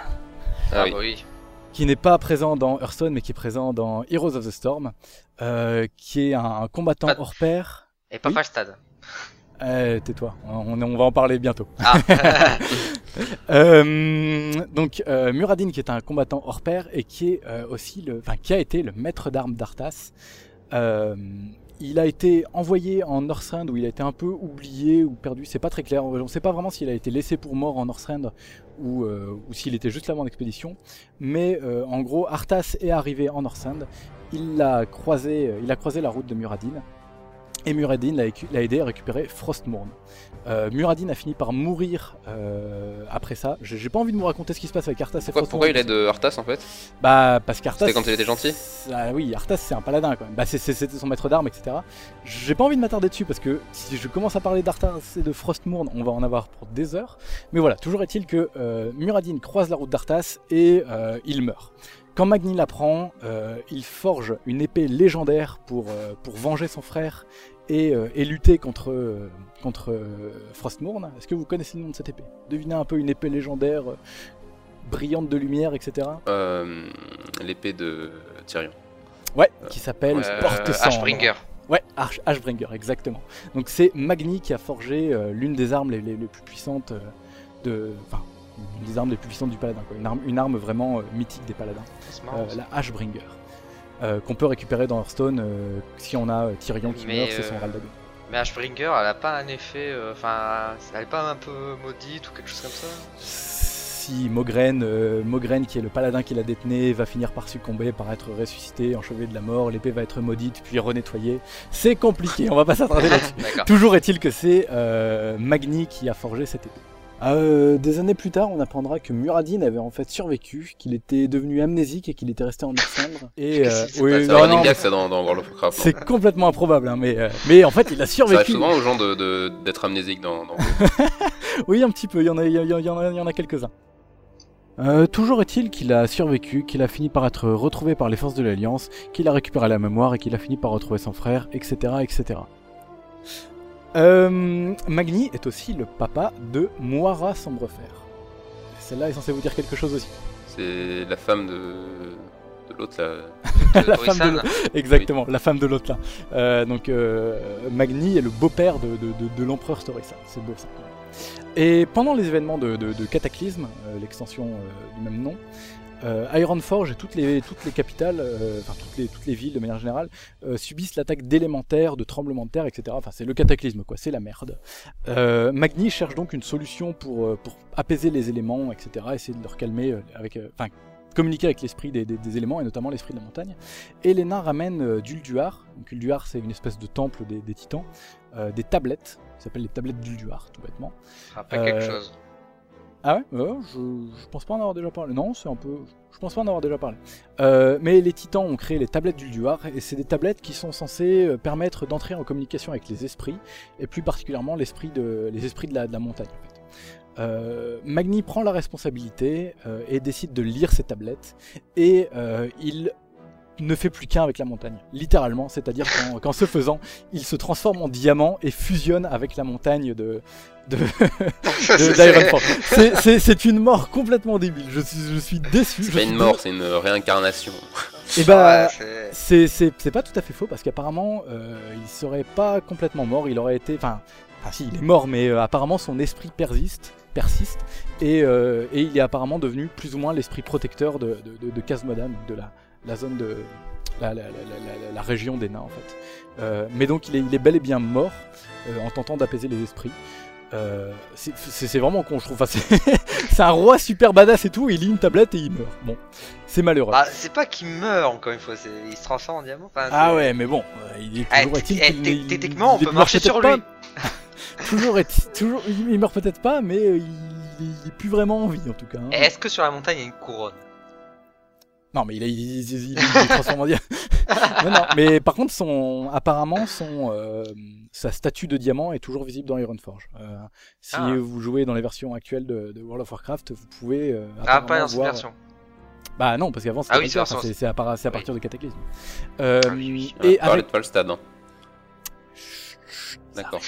Ah oui. oui. qui n'est pas présent dans Hearthstone, mais qui est présent dans Heroes of the Storm, euh, qui est un combattant Pas- hors pair. Et pas Oui. Falstad. Eh, tais-toi, on, on va en parler bientôt. Ah, Euh, donc euh, Muradin qui est un combattant hors pair et qui est euh, aussi qui a été le maître d'armes d'Arthas. Il a été envoyé en Northrend où il a été un peu oublié ou perdu, c'est pas très clair. On ne sait pas vraiment s'il a été laissé pour mort en Northrend ou, ou s'il était juste là en expédition. Mais en gros, Arthas est arrivé en Northrend. Il a croisé, il a croisé la route de Muradin. Et Muradin l'a aidé à récupérer Frostmourne. Euh, Muradin a fini par mourir euh, après ça. J'ai pas envie de vous raconter ce qui se passe avec Arthas et Pourquoi, Frostmourne. pourquoi il aide euh, Arthas en fait? Bah parce qu'Arthas. C'était quand il était gentil Ah oui, Arthas c'est un paladin quand même. Bah c'était son maître d'armes, etc. J'ai pas envie de m'attarder dessus parce que si je commence à parler d'Arthas et de Frostmourne, on va en avoir pour des heures. Mais voilà, toujours est-il que euh, Muradin croise la route d'Arthas et il meurt. Quand Magni l'apprend, euh, il forge une épée légendaire pour, euh, pour venger son frère et, euh, et lutter contre, euh, contre euh, Frostmourne. Est-ce que vous connaissez le nom de cette épée? Devinez un peu une épée légendaire, brillante de lumière, etc. Euh, L'épée de Tyrion. Ouais, qui s'appelle euh, Porte. Ashbringer. Ouais, Arch- Ashbringer, exactement. Donc c'est Magni qui a forgé euh, l'une des armes les, les- les plus puissantes de, enfin, une des armes les plus puissantes du paladin, quoi. Une arme, une arme vraiment euh, mythique des paladins, marrant, Euh, la Ashbringer, euh, qu'on peut récupérer dans Hearthstone euh, si on a euh, Tyrion qui Mais, meurt, c'est son Raldagon. Mais Ashbringer, elle a pas un effet. euh, Enfin, elle est pas un peu maudite ou quelque chose comme ça Si Mogren, Mogren qui est le paladin qui l'a détenu, va finir par succomber, par être ressuscité, enchevêtré de la mort, l'épée va être maudite, puis renettoyée. C'est compliqué, on va pas s'attarder là-dessus. Toujours est-il que c'est euh, Magni qui a forgé cette épée. Euh, des années plus tard, on apprendra que Muradin avait en fait survécu, qu'il était devenu amnésique et qu'il était resté en cendre. Et Qu'est-ce qui s'est oui, passé C'est non, un running non, gag ça dans, dans World of Warcraft. non c'est complètement improbable, hein, mais, euh, mais en fait, il a Ça arrive survécu. souvent aux gens d'être de, d'être amnésiques dans, dans... Oui, un petit peu, il y en a, il y y en a, il y en a quelques-uns. Euh, toujours est-il qu'il a survécu, qu'il a fini par être retrouvé par les forces de l'Alliance, qu'il a récupéré la mémoire et qu'il a fini par retrouver son frère, etc. etc. Euh, Magni est aussi le papa de Moira Sombrefer. Celle-là est censée vous dire quelque chose aussi. C'est la femme de, de l'autre là. La femme de. Exactement, la femme de l'autre là. Euh, donc euh, Magni est le beau-père de, l'empereur Storissa. C'est beau ça. quand même. Et pendant les événements de, Cataclysme, euh, l'extension euh, du même nom, euh, Ironforge et toutes les, capitales, enfin toutes les, villes de manière générale, subissent l'attaque d'élémentaires, de tremblements de terre, etc. Enfin c'est le cataclysme quoi, c'est la merde. Magni cherche donc une solution pour, apaiser les éléments, etc. Essayer de leur calmer avec, enfin communiquer avec l'esprit des, éléments et notamment l'esprit de la montagne. Et les nains ramènent d'Ulduar. Donc Ulduar, c'est une espèce de temple des titans. Euh, des tablettes, qui s'appellent les tablettes d'Ulduar, tout bêtement. Ça rappelle quelque Euh, chose. Ah ouais, je, je pense pas en avoir déjà parlé. Non, c'est un peu. Je pense pas en avoir déjà parlé. Euh, mais les titans ont créé les tablettes d'Ulduar, et c'est des tablettes qui sont censées permettre d'entrer en communication avec les esprits, et plus particulièrement l'esprit de, les esprits de la, de la montagne. En fait. Euh, Magni prend la responsabilité et décide de lire ces tablettes, et il ne fait plus qu'un avec la montagne, littéralement, c'est-à-dire qu'en qu'en ce faisant, il se transforme en diamant et fusionne avec la montagne de, de. C'est- C'est c'est une mort complètement débile. Je suis, je suis déçu. C'est je pas suis une mort, c'est une réincarnation. Et bah, Ouais, c'est- c'est- c'est c'est pas tout à fait faux parce qu'apparemment, euh, il serait pas complètement mort. Il aurait été, enfin, enfin si, il est mort, mais euh, apparemment son esprit persiste, persiste, et, euh, et il est apparemment devenu plus ou moins l'esprit protecteur de, de, de, de la, la zone de la, la, la, région des nains en fait. Euh, mais donc il est, il est bel et bien mort euh, en tentant d'apaiser les esprits. Euh, c'est- vraiment con, je trouve. Enfin, c'est un roi super badass et tout, il lit une tablette et il meurt. Bon, c'est malheureux. Bah, c'est pas qu'il meurt encore une fois, il se transforme en diamant. Enfin, Ah ouais, mais bon, euh, il est Ah, toujours est-il il- Techniquement, on peut marcher sur lui. toujours est toujours il meurt peut-être pas, mais il, est plus vraiment en vie en tout cas. hein. Et Est-ce que sur la montagne il y a une couronne? Non, mais il, est- il, il, il- est transformé en diamant. non, non, mais par contre, son apparemment son euh, sa statue de diamant est toujours visible dans Ironforge. Euh, si Ah. vous jouez dans les versions actuelles de, de World of Warcraft, vous pouvez euh, Ah, pas dans cette voir- version. Bah non, parce qu'avant c'était Ah oui, c'est à, par- Oui. partir de Cataclysme. Euh, Ah oui, oui. Et avec hein. D'accord.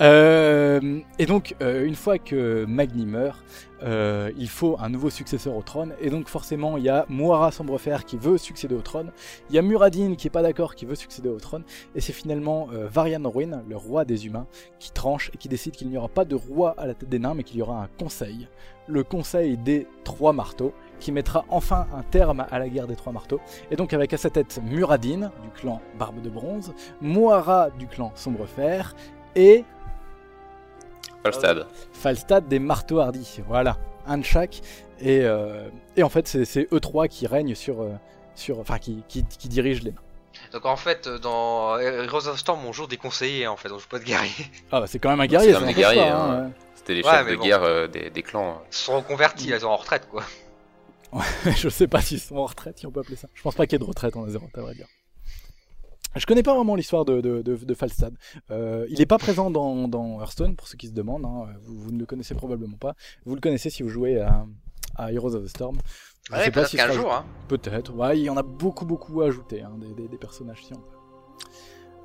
Euh, et donc, euh, une fois que Magni meurt, euh, il faut un nouveau successeur au trône. Et donc, forcément, il y a Moira Sombrefer qui veut succéder au trône. Il y a Muradin qui est pas d'accord, qui veut succéder au trône. Et c'est finalement Varian Ruin, le roi des humains, qui tranche et qui décide qu'il n'y aura pas de roi à la tête des nains, mais qu'il y aura un conseil. Le conseil des trois marteaux, qui mettra enfin un terme à la guerre des trois marteaux. Et donc, avec à sa tête Muradin, du clan Barbe de Bronze, Moira, du clan Sombrefer, et Falstad. Falstad des marteaux hardis. Voilà, un de chaque. Et, euh, et en fait, c'est- eux trois qui règnent sur. euh, sur enfin, qui, qui, qui dirigent les mains. Donc en fait, euh, dans Heroes of Storm, on joue des conseillers en fait, on joue pas de guerriers. Ah, bah, c'est quand même un guerrier, C'est des guerriers, pas, hein. hein, C'était les Ouais, chefs de bon. guerre euh, des, des clans. Ils sont reconvertis, ils sont en retraite quoi. Je sais pas s'ils sont en retraite, si on peut appeler ça. Je pense pas qu'il y ait de retraite en Azeroth, à vrai dire. Je connais pas vraiment l'histoire de, de, de, de Falstad. Euh, il est pas présent dans, dans Hearthstone, pour ceux qui se demandent. hein. Vous, vous ne le connaissez probablement pas. Vous le connaissez si vous jouez à, à Heroes of the Storm. Je Ouais, sais pas peut-être si qu'un jour, hein. Peut-être, ouais, il y en a beaucoup beaucoup à ajouter, hein, des, des- des personnages si on.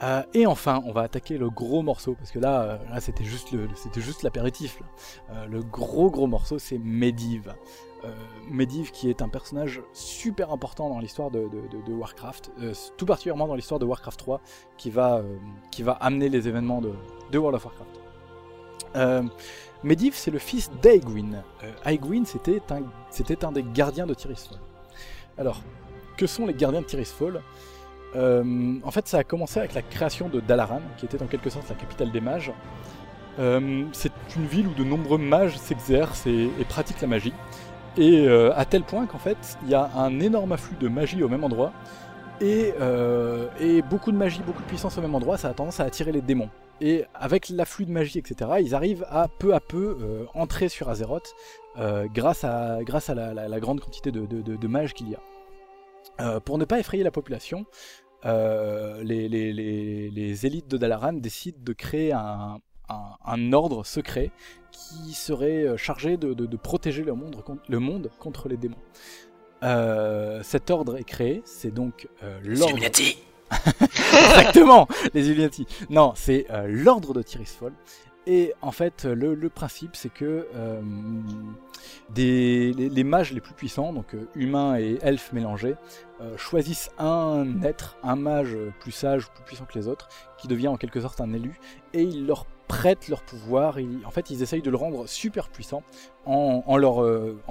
Euh, et enfin, on va attaquer le gros morceau, parce que là, euh, là c'était juste le- c'était juste l'apéritif. Euh, le gros gros morceau, c'est Medivh. Euh, Medivh qui est un personnage super important dans l'histoire de, Warcraft, euh, tout particulièrement dans l'histoire de Warcraft 3, qui va, euh, qui va amener les événements de, World of Warcraft. Medivh, c'est le fils d'Aegwin. Aegwin, c'était un, un des gardiens de Tirisfal. Alors, que sont les gardiens de Tirisfal Euh, En fait, ça a commencé avec la création de Dalaran, qui était en quelque sorte la capitale des mages. C'est une ville où de nombreux mages s'exercent et pratiquent la magie. Et euh, à tel point qu'en fait, il y a un énorme afflux de magie au même endroit. Et, euh, et beaucoup de magie, beaucoup de puissance au même endroit, ça a tendance à attirer les démons. Et avec l'afflux de magie, etc., ils arrivent à peu à peu euh, entrer sur Azeroth grâce à, la, grande quantité de, mages qu'il y a. Pour ne pas effrayer la population, les, élites de Dalaran décident de créer un ordre secret qui serait euh, chargé de, de- de protéger le monde, le monde contre les démons. Euh, cet ordre est créé, c'est donc euh, l'ordre. Exactement, les Illuminati. Non, c'est euh, l'ordre de Tirisfal. Et en fait, le, principe, c'est que euh, les, mages les plus puissants, donc euh, humains et elfes mélangés, euh, choisissent un être, un mage plus sage plus puissant que les autres, qui devient en quelque sorte un élu, et ils leur prêtent leur pouvoir. En fait, ils essayent de le rendre super puissant en,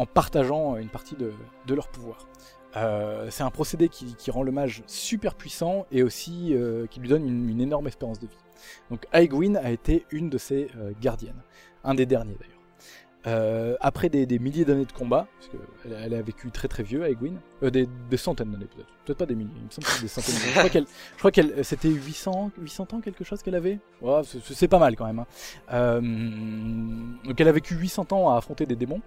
partageant une partie de, leur pouvoir. C'est un procédé qui, rend le mage super puissant et aussi qui lui donne une énorme espérance de vie. Donc Aegwin a été une de ces euh, gardiennes, un des derniers d'ailleurs. Euh, après des, milliers d'années de combat, parce qu'elle elle a vécu très très vieux, Aegwin, euh, des, centaines d'années peut-être, peut-être pas des milliers, il me semble que des centaines d'années. Je crois qu'elle, c'était 800, 800 ans quelque chose qu'elle avait? C'est, pas mal quand même. hein. Donc elle a vécu 800 ans à affronter des démons.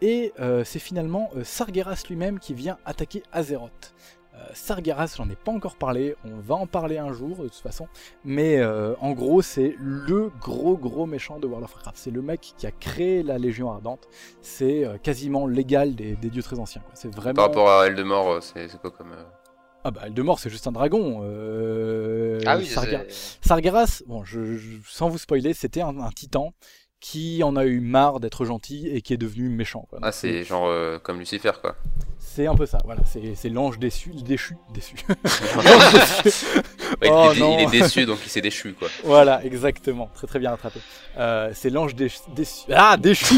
Et c'est finalement Sargeras lui-même qui vient attaquer Azeroth. Euh, Sargeras, j'en ai pas encore parlé, on va en parler un jour de toute façon, mais euh, en gros c'est le gros gros méchant de World of Warcraft. C'est le mec qui a créé la Légion Ardente, c'est euh, quasiment l'égal des, des dieux très anciens. quoi. C'est vraiment... Par rapport à Eldemort, c'est c'est quoi comme. euh, Ah bah Eldemort c'est juste un dragon. euh, Ah oui, Sargeras, bon, je, je- sans vous spoiler, c'était un, un titan qui en a eu marre d'être gentil et qui est devenu méchant. quoi. Donc, Ah, c'est genre euh, comme Lucifer, quoi. C'est un peu ça, voilà, c'est c'est l'ange déçu, déchu, déçu. Déçu. Ouais, Oh, il, est, non. il est déçu, donc il s'est déchu, quoi. Voilà, exactement, très très bien rattrapé. Euh, c'est l'ange déchu, déçu, ah, déchu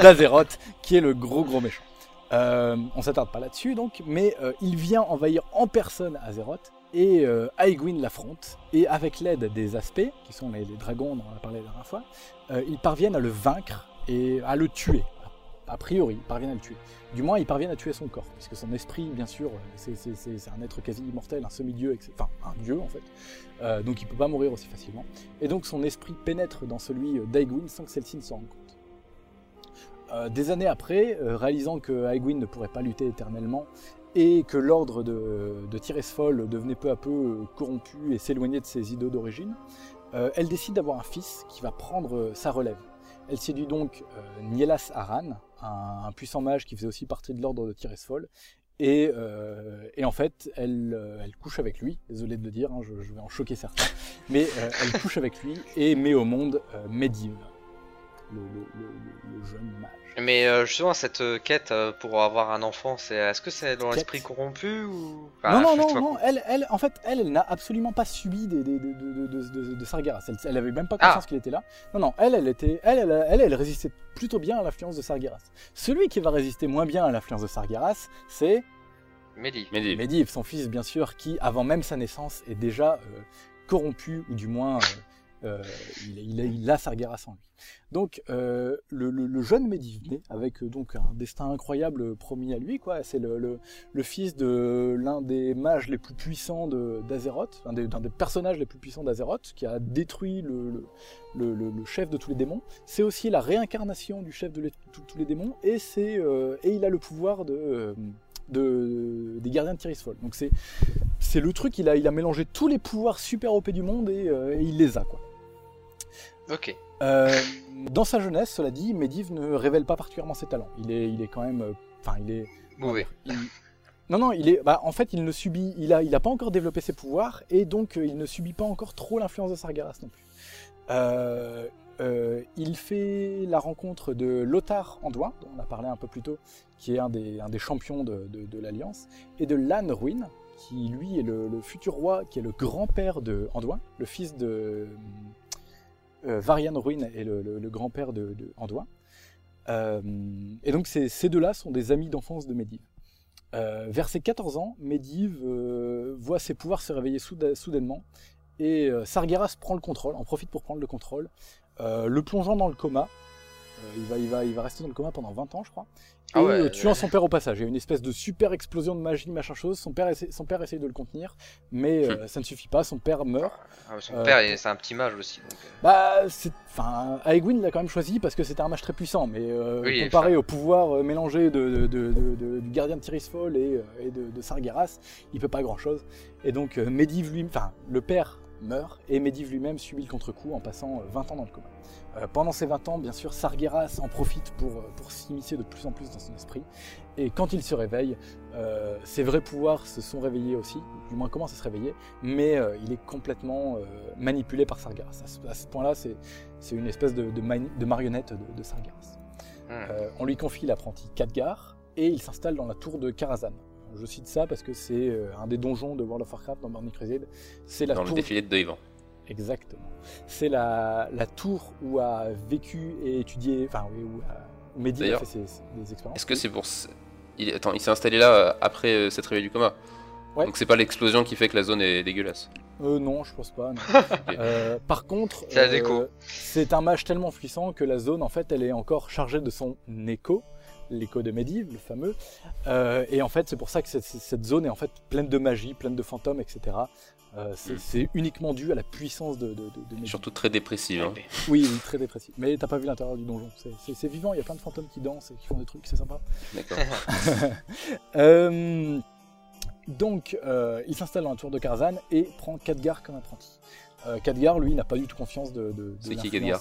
d'Azeroth qui est le gros gros méchant. Euh, on s'attarde pas là-dessus donc, mais euh, il vient envahir en personne Azeroth et euh, l'affronte et avec l'aide des aspects, qui sont les, dragons dont on a parlé la dernière fois, euh, ils parviennent à le vaincre et à le tuer. A priori, ils parviennent à le tuer. Du moins, ils parviennent à tuer son corps, puisque son esprit, bien sûr, euh, c'est- un être quasi immortel, un semi-dieu, enfin un dieu en fait. Euh, donc il peut pas mourir aussi facilement. Et donc son esprit pénètre dans celui d'Aegwin sans que celle-ci ne s'en rende compte. Des années après, réalisant que Aegwin ne pourrait pas lutter éternellement et que l'ordre de, de Tiresfol devenait peu à peu euh, corrompu et s'éloignait de ses idées d'origine, euh, elle décide d'avoir un fils qui va prendre euh, sa relève. Elle séduit donc Nielas Aran, un, puissant mage qui faisait aussi partie de l'ordre de Tiresfol, Et, et en fait, elle, couche avec lui. Désolé de le dire, hein, je, vais en choquer certains. Mais elle couche avec lui et met au monde Medivh, le, le- le- le jeune mage. Mais euh, justement, cette euh, quête euh, pour avoir un enfant, c'est est-ce que c'est dans l'esprit corrompu ou? Non, non, non, non, elle, elle, en fait, elle, elle n'a absolument pas subi des, des- de, de, de, de- de Sargeras. Elle, elle avait même pas conscience Ah. qu'il était là. Non, non, elle, elle était, elle, elle, elle, elle résistait plutôt bien à l'influence de Sargeras. Celui qui va résister moins bien à l'influence de Sargeras, c'est Mehdi. Medivh. Medivh, son fils, bien sûr, qui, avant même sa naissance, est déjà euh, corrompu, ou du moins, euh, il, a- il a Sargeras en lui. Donc, euh, le, jeune Medivh naît avec euh, donc un destin incroyable promis à lui. quoi. C'est le, fils de l'un des mages les plus puissants d'Azeroth, un des, des personnages les plus puissants d'Azeroth, qui a détruit le, chef de tous les démons. C'est aussi la réincarnation du chef de tous- les démons, et, c'est, et il a le pouvoir de... de, des gardiens de Tirisfol. Donc c'est le truc, il a, il a mélangé tous les pouvoirs super OP du monde et, et il les a quoi. Ok. Euh, dans sa jeunesse, cela dit, Medivh ne révèle pas particulièrement ses talents. Il est, il est quand même, euh, enfin il est, Mauvais. il- Non, non, il est. Bah, en fait, il ne subit. Il a, il a pas encore développé ses pouvoirs et donc euh, il ne subit pas encore trop l'influence de Sargeras non plus. Euh, euh, il fait la rencontre de Lothar Anduin, dont on a parlé un peu plus tôt, qui est un des, un des champions de, de- de l'Alliance, et de Lan Ruin, qui lui est le, le futur roi, qui est le grand-père de Anduin, le fils de Varian Ruin est le, grand-père de, de. Euh, et donc ces, deux-là sont des amis d'enfance de Medivh. Euh, vers ses 14 ans, Medivh euh, voit ses pouvoirs se réveiller souda- soudainement et euh, Sargeras prend le contrôle, en profite pour prendre le contrôle, euh, le plongeant dans le coma. Euh, il, va, il, va, il va rester dans le coma pendant 20 ans, je crois. Et Ah ouais, euh, tuant ouais. son père au passage. Il y a une espèce de super explosion de magie, machin chose. Son père, essaie, son père essaye de le contenir, mais euh, ça ne suffit pas. Son père meurt. Ah, son Euh, père, il- c'est un petit mage aussi. Donc, euh, Bah, c'est, enfin, Aegwin l'a quand même choisi parce que c'était un mage très puissant, mais euh, Oui, comparé au pouvoir euh, mélangé de, du gardien de Tirisfol et, euh, et de, Sargeras, il peut pas grand chose. Et donc euh, Medivh lui, enfin, le père meurt et Medivh lui-même subit le contre-coup en passant euh, 20 ans dans le coma. Euh, pendant ces 20 ans, bien sûr, Sargeras en profite pour, euh, pour s'immiscer de plus en plus dans son esprit. Et quand il se réveille, euh, ses vrais pouvoirs se sont réveillés aussi, du moins commencent à se réveiller, mais euh, il est complètement euh, manipulé par Sargeras. À ce, point-là, c'est une espèce de, de mani- de marionnette de, de Sargeras. hmm. Euh, on lui confie l'apprenti Khadgar et il s'installe dans la tour de Karazhan. Je cite ça parce que c'est euh, un des donjons de World of Warcraft dans Burning Crusade. C'est la Dans le tour défilé de Deuivan. Exactement. C'est la, la tour où a vécu et étudié, enfin oui, où, a- Mehdi a fait ses, expériences. Est-ce que c'est pour. Il... Attends, il s'est installé là euh, après euh, s'être réveillé du coma? Ouais. Donc c'est pas l'explosion qui fait que la zone est dégueulasse? Euh, non, je pense pas. non. Euh, par contre, C'est la déco. c'est un mage tellement puissant que la zone, en fait, elle est encore chargée de son écho, l'écho de Medivh, le fameux. Euh, et en fait, c'est pour ça que cette, cette zone est en fait pleine de magie, pleine de fantômes, etc. Euh, c'est Mm. c'est uniquement dû à la puissance de, de, de, de Medivh. Surtout très dépressive. hein. Oui, oui, très dépressif. Mais t'as pas vu l'intérieur du donjon. C'est- vivant, il y a plein de fantômes qui dansent et qui font des trucs, c'est sympa. D'accord. Euh, donc, il s'installe dans la tour de Karzan et prend Khadgar comme apprenti. Khadgar, lui, n'a pas du tout confiance de. de- de C'est qui. Khadgar?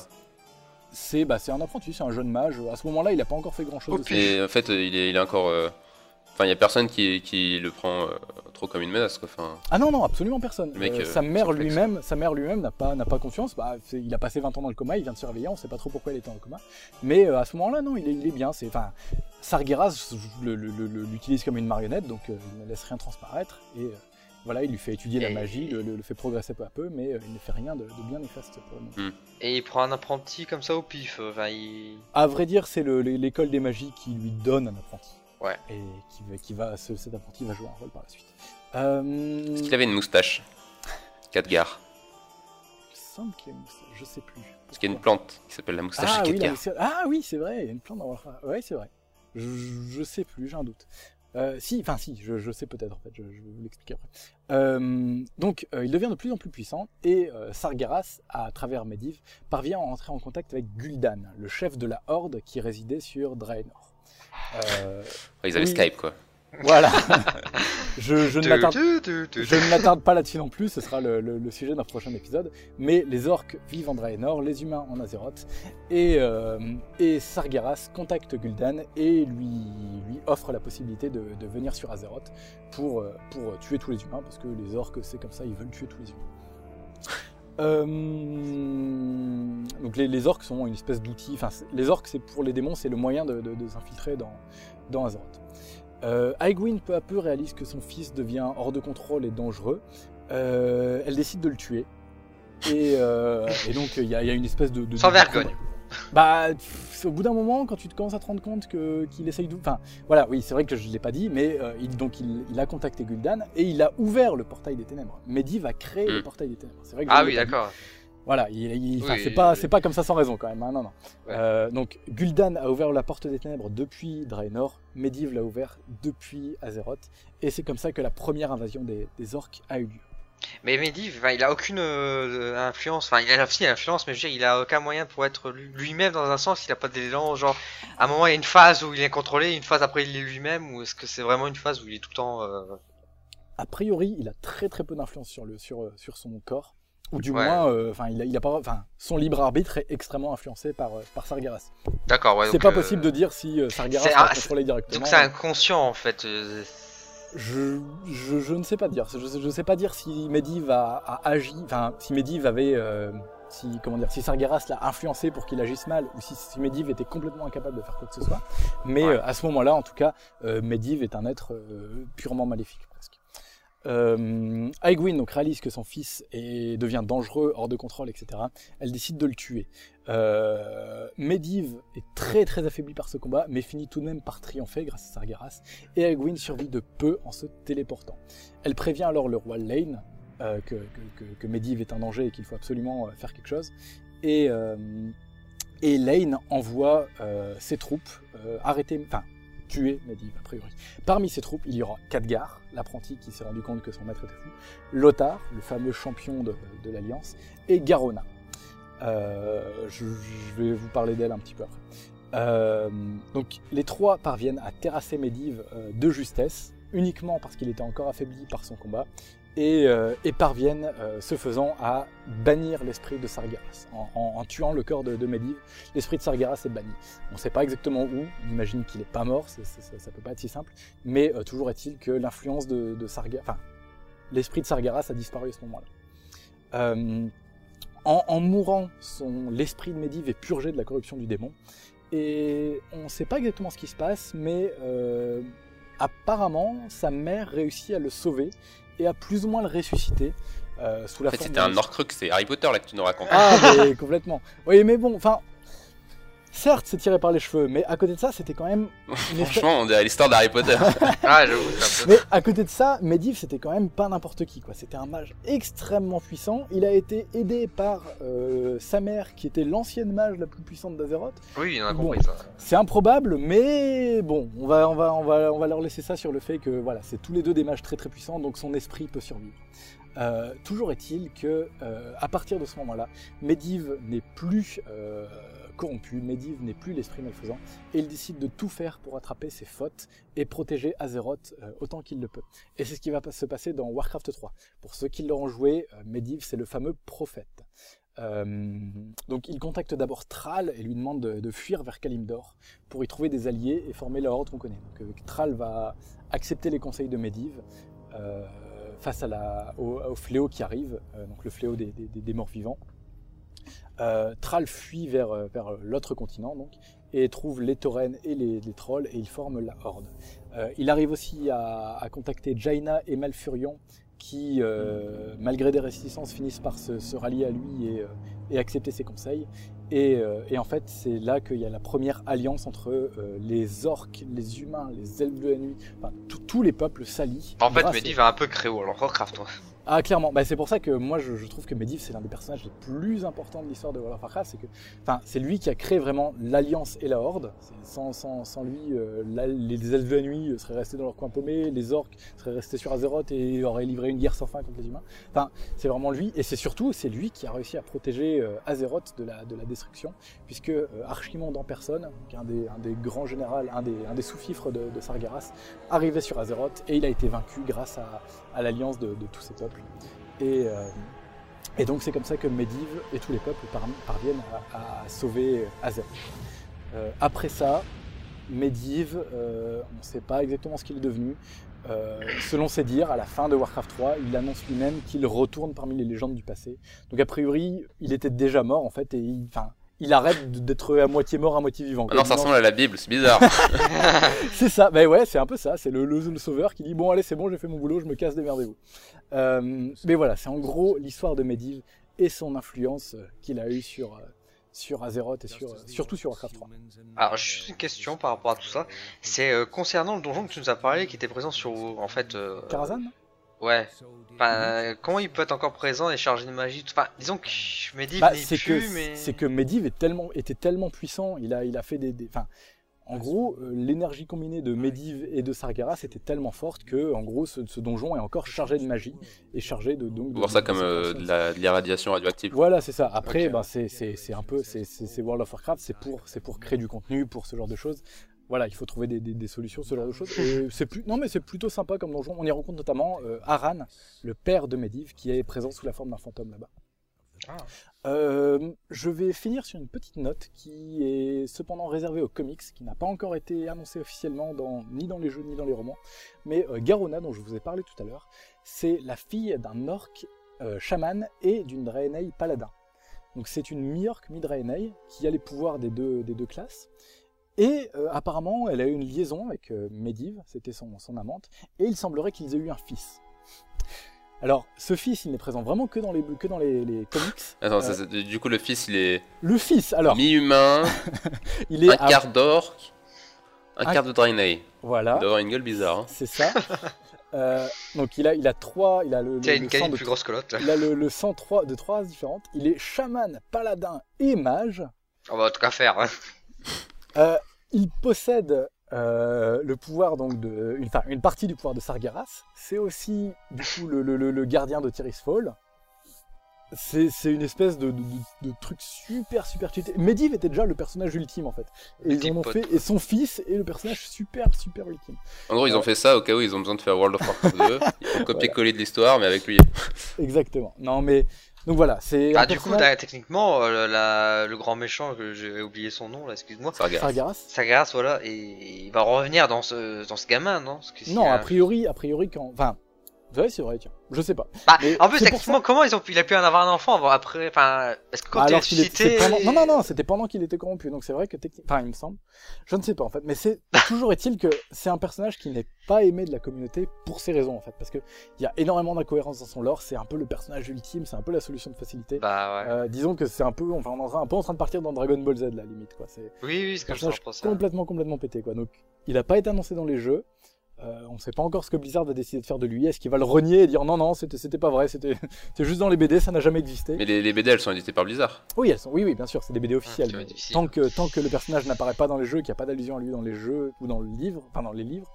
C'est bah, un apprenti, c'est un jeune mage. À ce moment-là, il n'a pas encore fait grand-chose. Et en fait, il est, il est encore. euh, Enfin, il y a personne qui, qui le prend euh, trop comme une menace, quoi. Enfin, Ah non, non, absolument personne. Le mec, Euh, euh, sa mère lui-même, sa mère lui-même n'a pas, n'a pas confiance. Bah, il a passé 20 ans dans le coma, il vient de se réveiller, on sait pas trop pourquoi il était dans le coma. Mais euh, à ce moment-là, non, il est, il est bien. C'est, Sargeras l'utilise comme une marionnette, donc il ne laisse rien transparaître. Et voilà, il lui fait étudier la magie, le, le- le fait progresser peu à peu, mais euh, il ne fait rien de, de bien néfaste pour le moment. Et il prend un apprenti comme ça au pif. euh, Enfin, il... À vrai dire, c'est le- l'école des magies qui lui donne un apprenti. Ouais. Et qui, va- qui va, ce- cet apprenti va jouer un rôle par la suite. Euh, est-ce qu'il avait une moustache Khadgar? Il me semble qu'il y a une moustache, je sais plus. Parce qu'il y a une Pourquoi plante qui s'appelle la moustache ah, de oui, la Khadgar. moustache- ah oui, c'est vrai, il y a une plante dans Warcraft. Ouais, c'est vrai. Je, je sais plus, j'ai un doute. Euh, si, enfin si, je, je sais peut-être en fait, je, je vais vous l'expliquer après. Euh, donc, euh, il devient de plus en plus puissant et Sargeras, à travers Medivh, parvient à entrer en contact avec Gul'dan, le chef de la Horde qui résidait sur Draenor. Ils avaient oui. Skype, quoi. Voilà. je, je ne m'attarde je ne pas là-dessus non plus, ce sera le, le- le sujet d'un prochain épisode. Mais les orques vivent en Draenor, les humains en Azeroth, et, euh, et Sargeras contacte Gul'dan et lui, lui offre la possibilité de, de venir sur Azeroth pour, euh, pour tuer tous les humains, parce que les orques, c'est comme ça, ils veulent tuer tous les humains. Euh, donc les, les orques sont une espèce d'outil, enfin les orques c'est pour les démons, c'est le moyen de, de- de s'infiltrer dans, dans Azeroth. Euh, peu à peu réalise que son fils devient hors de contrôle et dangereux. Euh, elle décide de le tuer. Et, euh, et donc il y, a il y a une espèce de... de Sans de- vergogne. Bah, au bout d'un moment, quand tu te commences à te rendre compte que qu'il essaye de... Enfin, voilà, oui, c'est vrai que je ne l'ai pas dit, mais euh, il, donc il, il a contacté Gul'dan et il a ouvert le portail des ténèbres. Medivh a créé le Mm. portail des ténèbres. C'est vrai que Ah oui, d'accord. Voilà, il, il- Oui, c'est pas, oui. pas comme ça sans raison quand même. hein, non, non. Ouais. Euh, donc Gul'dan a ouvert la porte des ténèbres depuis Draenor, Medivh l'a ouvert depuis Azeroth, et c'est comme ça que la première invasion des, des orques a eu lieu. Mais Medivh, il a aucune euh, influence. Enfin, il a aussi influence, mais je veux dire, il a aucun moyen pour être lui- lui-même dans un sens. Il a pas d'élan. Genre, à un moment, il y a une phase où il est contrôlé, une phase après, il est lui-même. Ou est-ce que c'est vraiment une phase où il est tout le temps. euh, A priori, il a très très peu d'influence sur, le, sur, sur son corps, ou du Ouais. moins, euh, enfin, il a, il a pas, enfin, son libre arbitre est extrêmement influencé par, euh, par Sargeras. D'accord, ouais. c'est pas euh, possible de dire si Sargeras un- contrôlé directement. Donc c'est inconscient en fait. Je, je, je ne sais pas dire. Je, je sais pas dire si Medivh a, a agi, enfin si Medivh avait, euh, si comment dire, si Sargeras l'a influencé pour qu'il agisse mal, ou si, si Medivh était complètement incapable de faire quoi que ce soit. Mais Ouais. euh, à ce moment-là, en tout cas, euh, Medivh est un être purement maléfique presque. Euh, Aegwyn donc réalise que son fils est, devient dangereux, hors de contrôle, etc. Elle décide de le tuer. Euh, Medivh est très très affaibli par ce combat, mais finit tout de même par triompher grâce à Sargeras et Aegwyn survit de peu en se téléportant. Elle prévient alors le roi Lane euh, que, Medivh est un danger et qu'il faut absolument euh, faire quelque chose. Et, Lane envoie ses troupes arrêter, tuer Medivh a priori. Parmi ses troupes, il y aura Khadgar, l'apprenti qui s'est rendu compte que son maître était fou, Lothar, le fameux champion de, l'Alliance, et Garona. Euh, je, je vais vous parler d'elle un petit peu après. Euh, donc les trois parviennent à terrasser Medivh euh, de justesse, uniquement parce qu'il était encore affaibli par son combat, et, euh, et parviennent, euh, ce faisant, à bannir l'esprit de Sargeras. En, tuant le corps de, Medivh, l'esprit de Sargeras est banni. On ne sait pas exactement où, on imagine qu'il n'est pas mort, ça, ça peut pas être si simple, mais euh, toujours est-il que l'influence de, Sargeras, enfin, l'esprit de Sargeras a disparu à ce moment-là. Euh, en, en mourant, l'esprit de Medivh est purgé de la corruption du démon. Et on ne sait pas exactement ce qui se passe, mais apparemment, sa mère réussit à le sauver et à plus ou moins le ressusciter. euh, sous la En fait, c'était un Orcrux, c'est Harry Potter là que tu nous racontes. Ah, mais complètement. Oui, mais bon, enfin. Certes, c'est tiré par les cheveux, mais à côté de ça, c'était quand même. Franchement, on dirait l'histoire d'Harry Potter. Ah, j'avoue, c'est un peu. Mais à côté de ça, Medivh, c'était quand même pas n'importe qui, quoi. C'était un mage extrêmement puissant. Il a été aidé par euh, sa mère, qui était l'ancienne mage la plus puissante d'Azeroth. Oui, on a Bon. compris ça. C'est improbable, mais bon, on va, on va, on va, on va leur laisser ça sur le fait que voilà, c'est tous les deux des mages très très puissants, donc son esprit peut survivre. Euh, toujours est-il que euh, à partir de ce moment-là, Medivh n'est plus euh, corrompu, Medivh n'est plus l'esprit malfaisant, et il décide de tout faire pour attraper ses fautes et protéger Azeroth euh, autant qu'il le peut. Et c'est ce qui va se passer dans Warcraft 3. Pour ceux qui l'auront joué, euh, Medivh c'est le fameux prophète. Euh, donc il contacte d'abord Thrall et lui demande de, fuir vers Kalimdor pour y trouver des alliés et former la horde qu'on connaît. Donc Thrall va accepter les conseils de Medivh face au, au fléau qui arrive, donc le fléau des morts vivants. Euh, Thrall fuit vers, euh, vers l'autre continent donc, et trouve les taurennes et les, les trolls et il forme la horde. Euh, il arrive aussi à, à contacter Jaina et Malfurion qui, euh, malgré des réticences, finissent par se, se rallier à lui et, euh, et accepter ses conseils. Et, euh, et en fait, c'est là qu'il y a la première alliance entre euh, les orques, les humains, les elfes de la nuit, enfin, tous les peuples s'allient. En fait, grâce- Medivh a un peu créé alors Warcraft. ouais. Ah, clairement. Bah, c'est pour ça que moi, je, trouve que Medivh, c'est l'un des personnages les plus importants de l'histoire de World of Warcraft. C'est que, enfin, c'est lui qui a créé vraiment l'alliance et la horde. Sans, sans, sans lui, euh, les elfes de la nuit seraient restés dans leur coin paumé, les orques seraient restés sur Azeroth et auraient livré une guerre sans fin contre les humains. Enfin, c'est vraiment lui. Et c'est surtout, c'est lui qui a réussi à protéger euh, Azeroth de la, de la destruction, puisque euh, Archimonde en personne, un des, grands généraux, un des, sous-fifres de, Sargeras, arrivait sur Azeroth et il a été vaincu grâce à, l'alliance de, tous ces euh, et donc c'est comme ça que Medivh et tous les peuples par- parviennent à, sauver Azeroth. Euh, après ça, Medivh, euh, on ne sait pas exactement ce qu'il est devenu. Selon ses dires, à la fin de Warcraft 3, il annonce lui-même qu'il retourne parmi les légendes du passé. Donc a priori, il était déjà mort en fait, et il, il arrête d'être à moitié mort, à moitié vivant. Ah non, ça ressemble à la Bible, c'est bizarre. C'est ça, ben ouais, c'est un peu ça. C'est le, le, le sauveur qui dit bon allez c'est bon, j'ai fait mon boulot, je me casse, démerdez-vous. Euh, mais voilà, c'est en gros l'histoire de Medivh et son influence euh, qu'il a eue sur euh, sur Azeroth et sur surtout sur Warcraft 3. Alors, juste une question par rapport à tout ça. C'est euh, concernant le donjon que tu nous as parlé, qui était présent sur, en fait, euh, Karazhan ouais. Enfin, comment il peut être encore présent et chargé de magie Enfin, disons que je me dis, Bah, n'est c'est plus, que mais c'est que Medivh est tellement était tellement puissant, il a il a fait des, des- enfin en gros, euh, l'énergie combinée de Medivh et de Sargeras était tellement forte que, en gros, ce, ce donjon est encore chargé de magie et chargé de donc. Voir ça de- comme de- euh, de la- de l'irradiation radioactive. Voilà, c'est ça. Après, Ok. ben, c'est c'est- c'est un peu, c'est c'est World of Warcraft, c'est pour, c'est pour créer du contenu, pour ce genre de choses. Voilà, il faut trouver des, des- des solutions, ce genre de choses. C'est plus, non mais c'est plutôt sympa comme donjon. On y rencontre notamment euh, Aran, le père de Medivh, qui est présent sous la forme d'un fantôme là-bas. Ah. Euh, je vais finir sur une petite note qui est cependant réservée aux comics, qui n'a pas encore été annoncée officiellement dans, ni dans les jeux ni dans les romans. Mais euh, Garona, dont je vous ai parlé tout à l'heure, c'est la fille d'un orc chaman et d'une Draenei paladin. Donc c'est une mi-orc, mi-Draenei qui a les pouvoirs des deux, des deux classes. Et euh, apparemment, elle a eu une liaison avec euh, Medivh, c'était son, son amante, et il semblerait qu'ils aient eu un fils. Alors, ce fils, il n'est présent vraiment que dans les, que dans les, les comics. Attends, Euh, ça, du coup, le fils, il est Le fils, alors, mi-humain, il est un à- quart d'or, un Un- quart de Draenei. Voilà, Il doit avoir une gueule bizarre. hein. c'est ça. Euh, donc il a, il a trois, il a le, le- une le sang de plus grosse que l'autre. Il a le, le sang trois- de trois races différentes. Il est chaman, paladin et mage. On va en tout cas faire. hein. Euh, il possède euh, le pouvoir donc de, une, enfin, une partie du pouvoir de Sargeras. C'est aussi du coup le, le- le- le gardien de Tirisfal. C'est c'est une espèce de, de, de- de truc super super cheaté. Medivh était déjà le personnage ultime en fait. Et ils en ont fait et son fils est le personnage super super ultime. En gros, ils ont Ouais. fait ça au cas où ils ont besoin de faire World of Warcraft 2. Ils font copier-coller de l'histoire, mais avec lui. Exactement. Non mais donc voilà c'est Ah, un du coup, là, techniquement, euh, la- le grand méchant, que j'ai oublié son nom, là, excuse-moi. Sargeras. Sagaras, voilà, et il va revenir dans ce, dans ce gamin, non? Parce que s'il Non, a priori, a priori quand, enfin, ouais, c'est vrai, tiens, je sais pas. Bah, mais en plus, techniquement, comment ils ont pu, il a pu en avoir un enfant avant- après Enfin, est-ce que quand il Alors qu'il ressuscité. c'est pendant- non, non, non, c'était pendant qu'il était corrompu, donc c'est vrai que techniquement, enfin, il me semble, je ne sais pas en fait, mais c'est toujours est-il que c'est un personnage qui n'est pas aimé de la communauté pour ces raisons en fait, parce que il y a énormément d'incohérences dans son lore, c'est un peu le personnage ultime, c'est un peu la solution de facilité. Bah, ouais. Euh, disons que c'est un peu, enfin, on est un peu en train de partir dans Dragon Ball Z la limite quoi. Oui, oui, c'est ça, personnage je pense. ça. complètement, complètement pété quoi. Donc, il n'a pas été annoncé dans les jeux. Euh, on ne sait pas encore ce que Blizzard va décider de faire de lui. Est-ce qu'il va le renier et dire non, non, c'était c'était pas vrai, c'était c'est juste dans les BD, ça n'a jamais existé. Mais les, les BD, elles sont éditées par Blizzard. Oui, elles sont, oui, oui, bien sûr, c'est des BD officielles. mais difficile. tant, que, tant que le personnage n'apparaît pas dans les jeux, qu'il n'y a pas d'allusion à lui dans les jeux ou dans le livre, enfin dans les livres,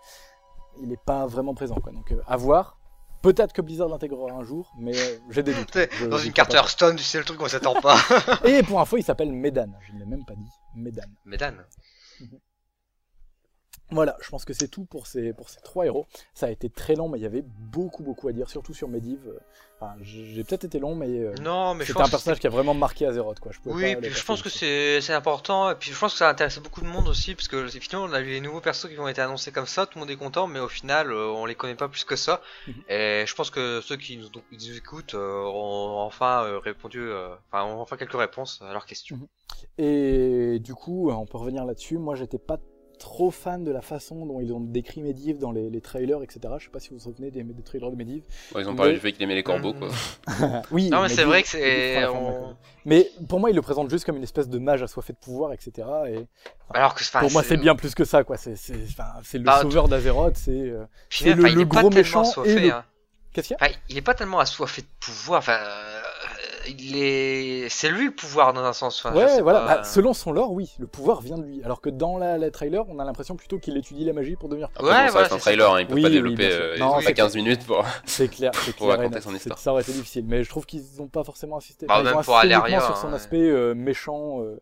il n'est pas vraiment présent. Quoi. Donc euh, à voir. Peut-être que Blizzard l'intégrera un jour, mais euh, j'ai des doutes. Je- Dans une carte. Hearthstone, tu sais le truc, on s'attend pas. Et pour info, il s'appelle Medan. Je ne l'ai même pas dit. Medan. Medan. Voilà, je pense que c'est tout pour ces, pour ces trois héros. Ça a été très long, mais il y avait beaucoup, beaucoup à dire, surtout sur Medivh. Enfin, j'ai peut-être été long, mais euh, Non, mais c'était un personnage qui a vraiment marqué Azeroth. Quoi. Je Oui, puis je pense que c'est c'est important, et puis je pense que ça a intéressé beaucoup de monde aussi, parce que finalement on a eu les nouveaux persos qui ont été annoncés comme ça, tout le monde est content, mais au final euh, on les connaît pas plus que ça, Mhm. et je pense que ceux qui nous, écoutent euh, ont enfin euh, répondu, enfin ont enfin quelques réponses à leurs questions. Et du coup, on peut revenir là-dessus. Moi, j'étais pas trop fan de la façon dont ils ont décrit Medivh dans les, les trailers, etc. Je sais pas si vous vous souvenez des, des trailers de Medivh. Ils ont parlé Mais- du fait qu'il aimait les corbeaux, quoi. oui, Non mais c'est vrai que c'est... on-. Mais pour moi, il le présente juste comme une espèce de mage assoiffé de pouvoir, etc. Et Alors que pour moi, c'est bien plus que ça, quoi. C'est le Bah, sauveur d'Azeroth. C'est euh, le- gros méchant assoiffé, et le- hein. qu'est-ce qu'il y a? Enfin, il est pas tellement assoiffé de pouvoir, enfin... euh, il est, c'est lui le pouvoir dans un sens. Enfin, Ouais, voilà. pas. Bah, selon son lore, oui, le pouvoir vient de lui. Alors que dans la, la trailer, on a l'impression plutôt qu'il étudie la magie pour devenir. Après, Ouais, bon, ça voilà, reste un c'est trailer, hein, il peut Oui, pas oui, développer euh, Non, il c'est a 15 minutes pour. C'est clair, c'est Pour clair. et raconter son C'est- histoire. Ça aurait été difficile, mais je trouve qu'ils n'ont pas forcément insisté. Bah, ils même ont pour sur son hein, aspect euh, méchant, euh,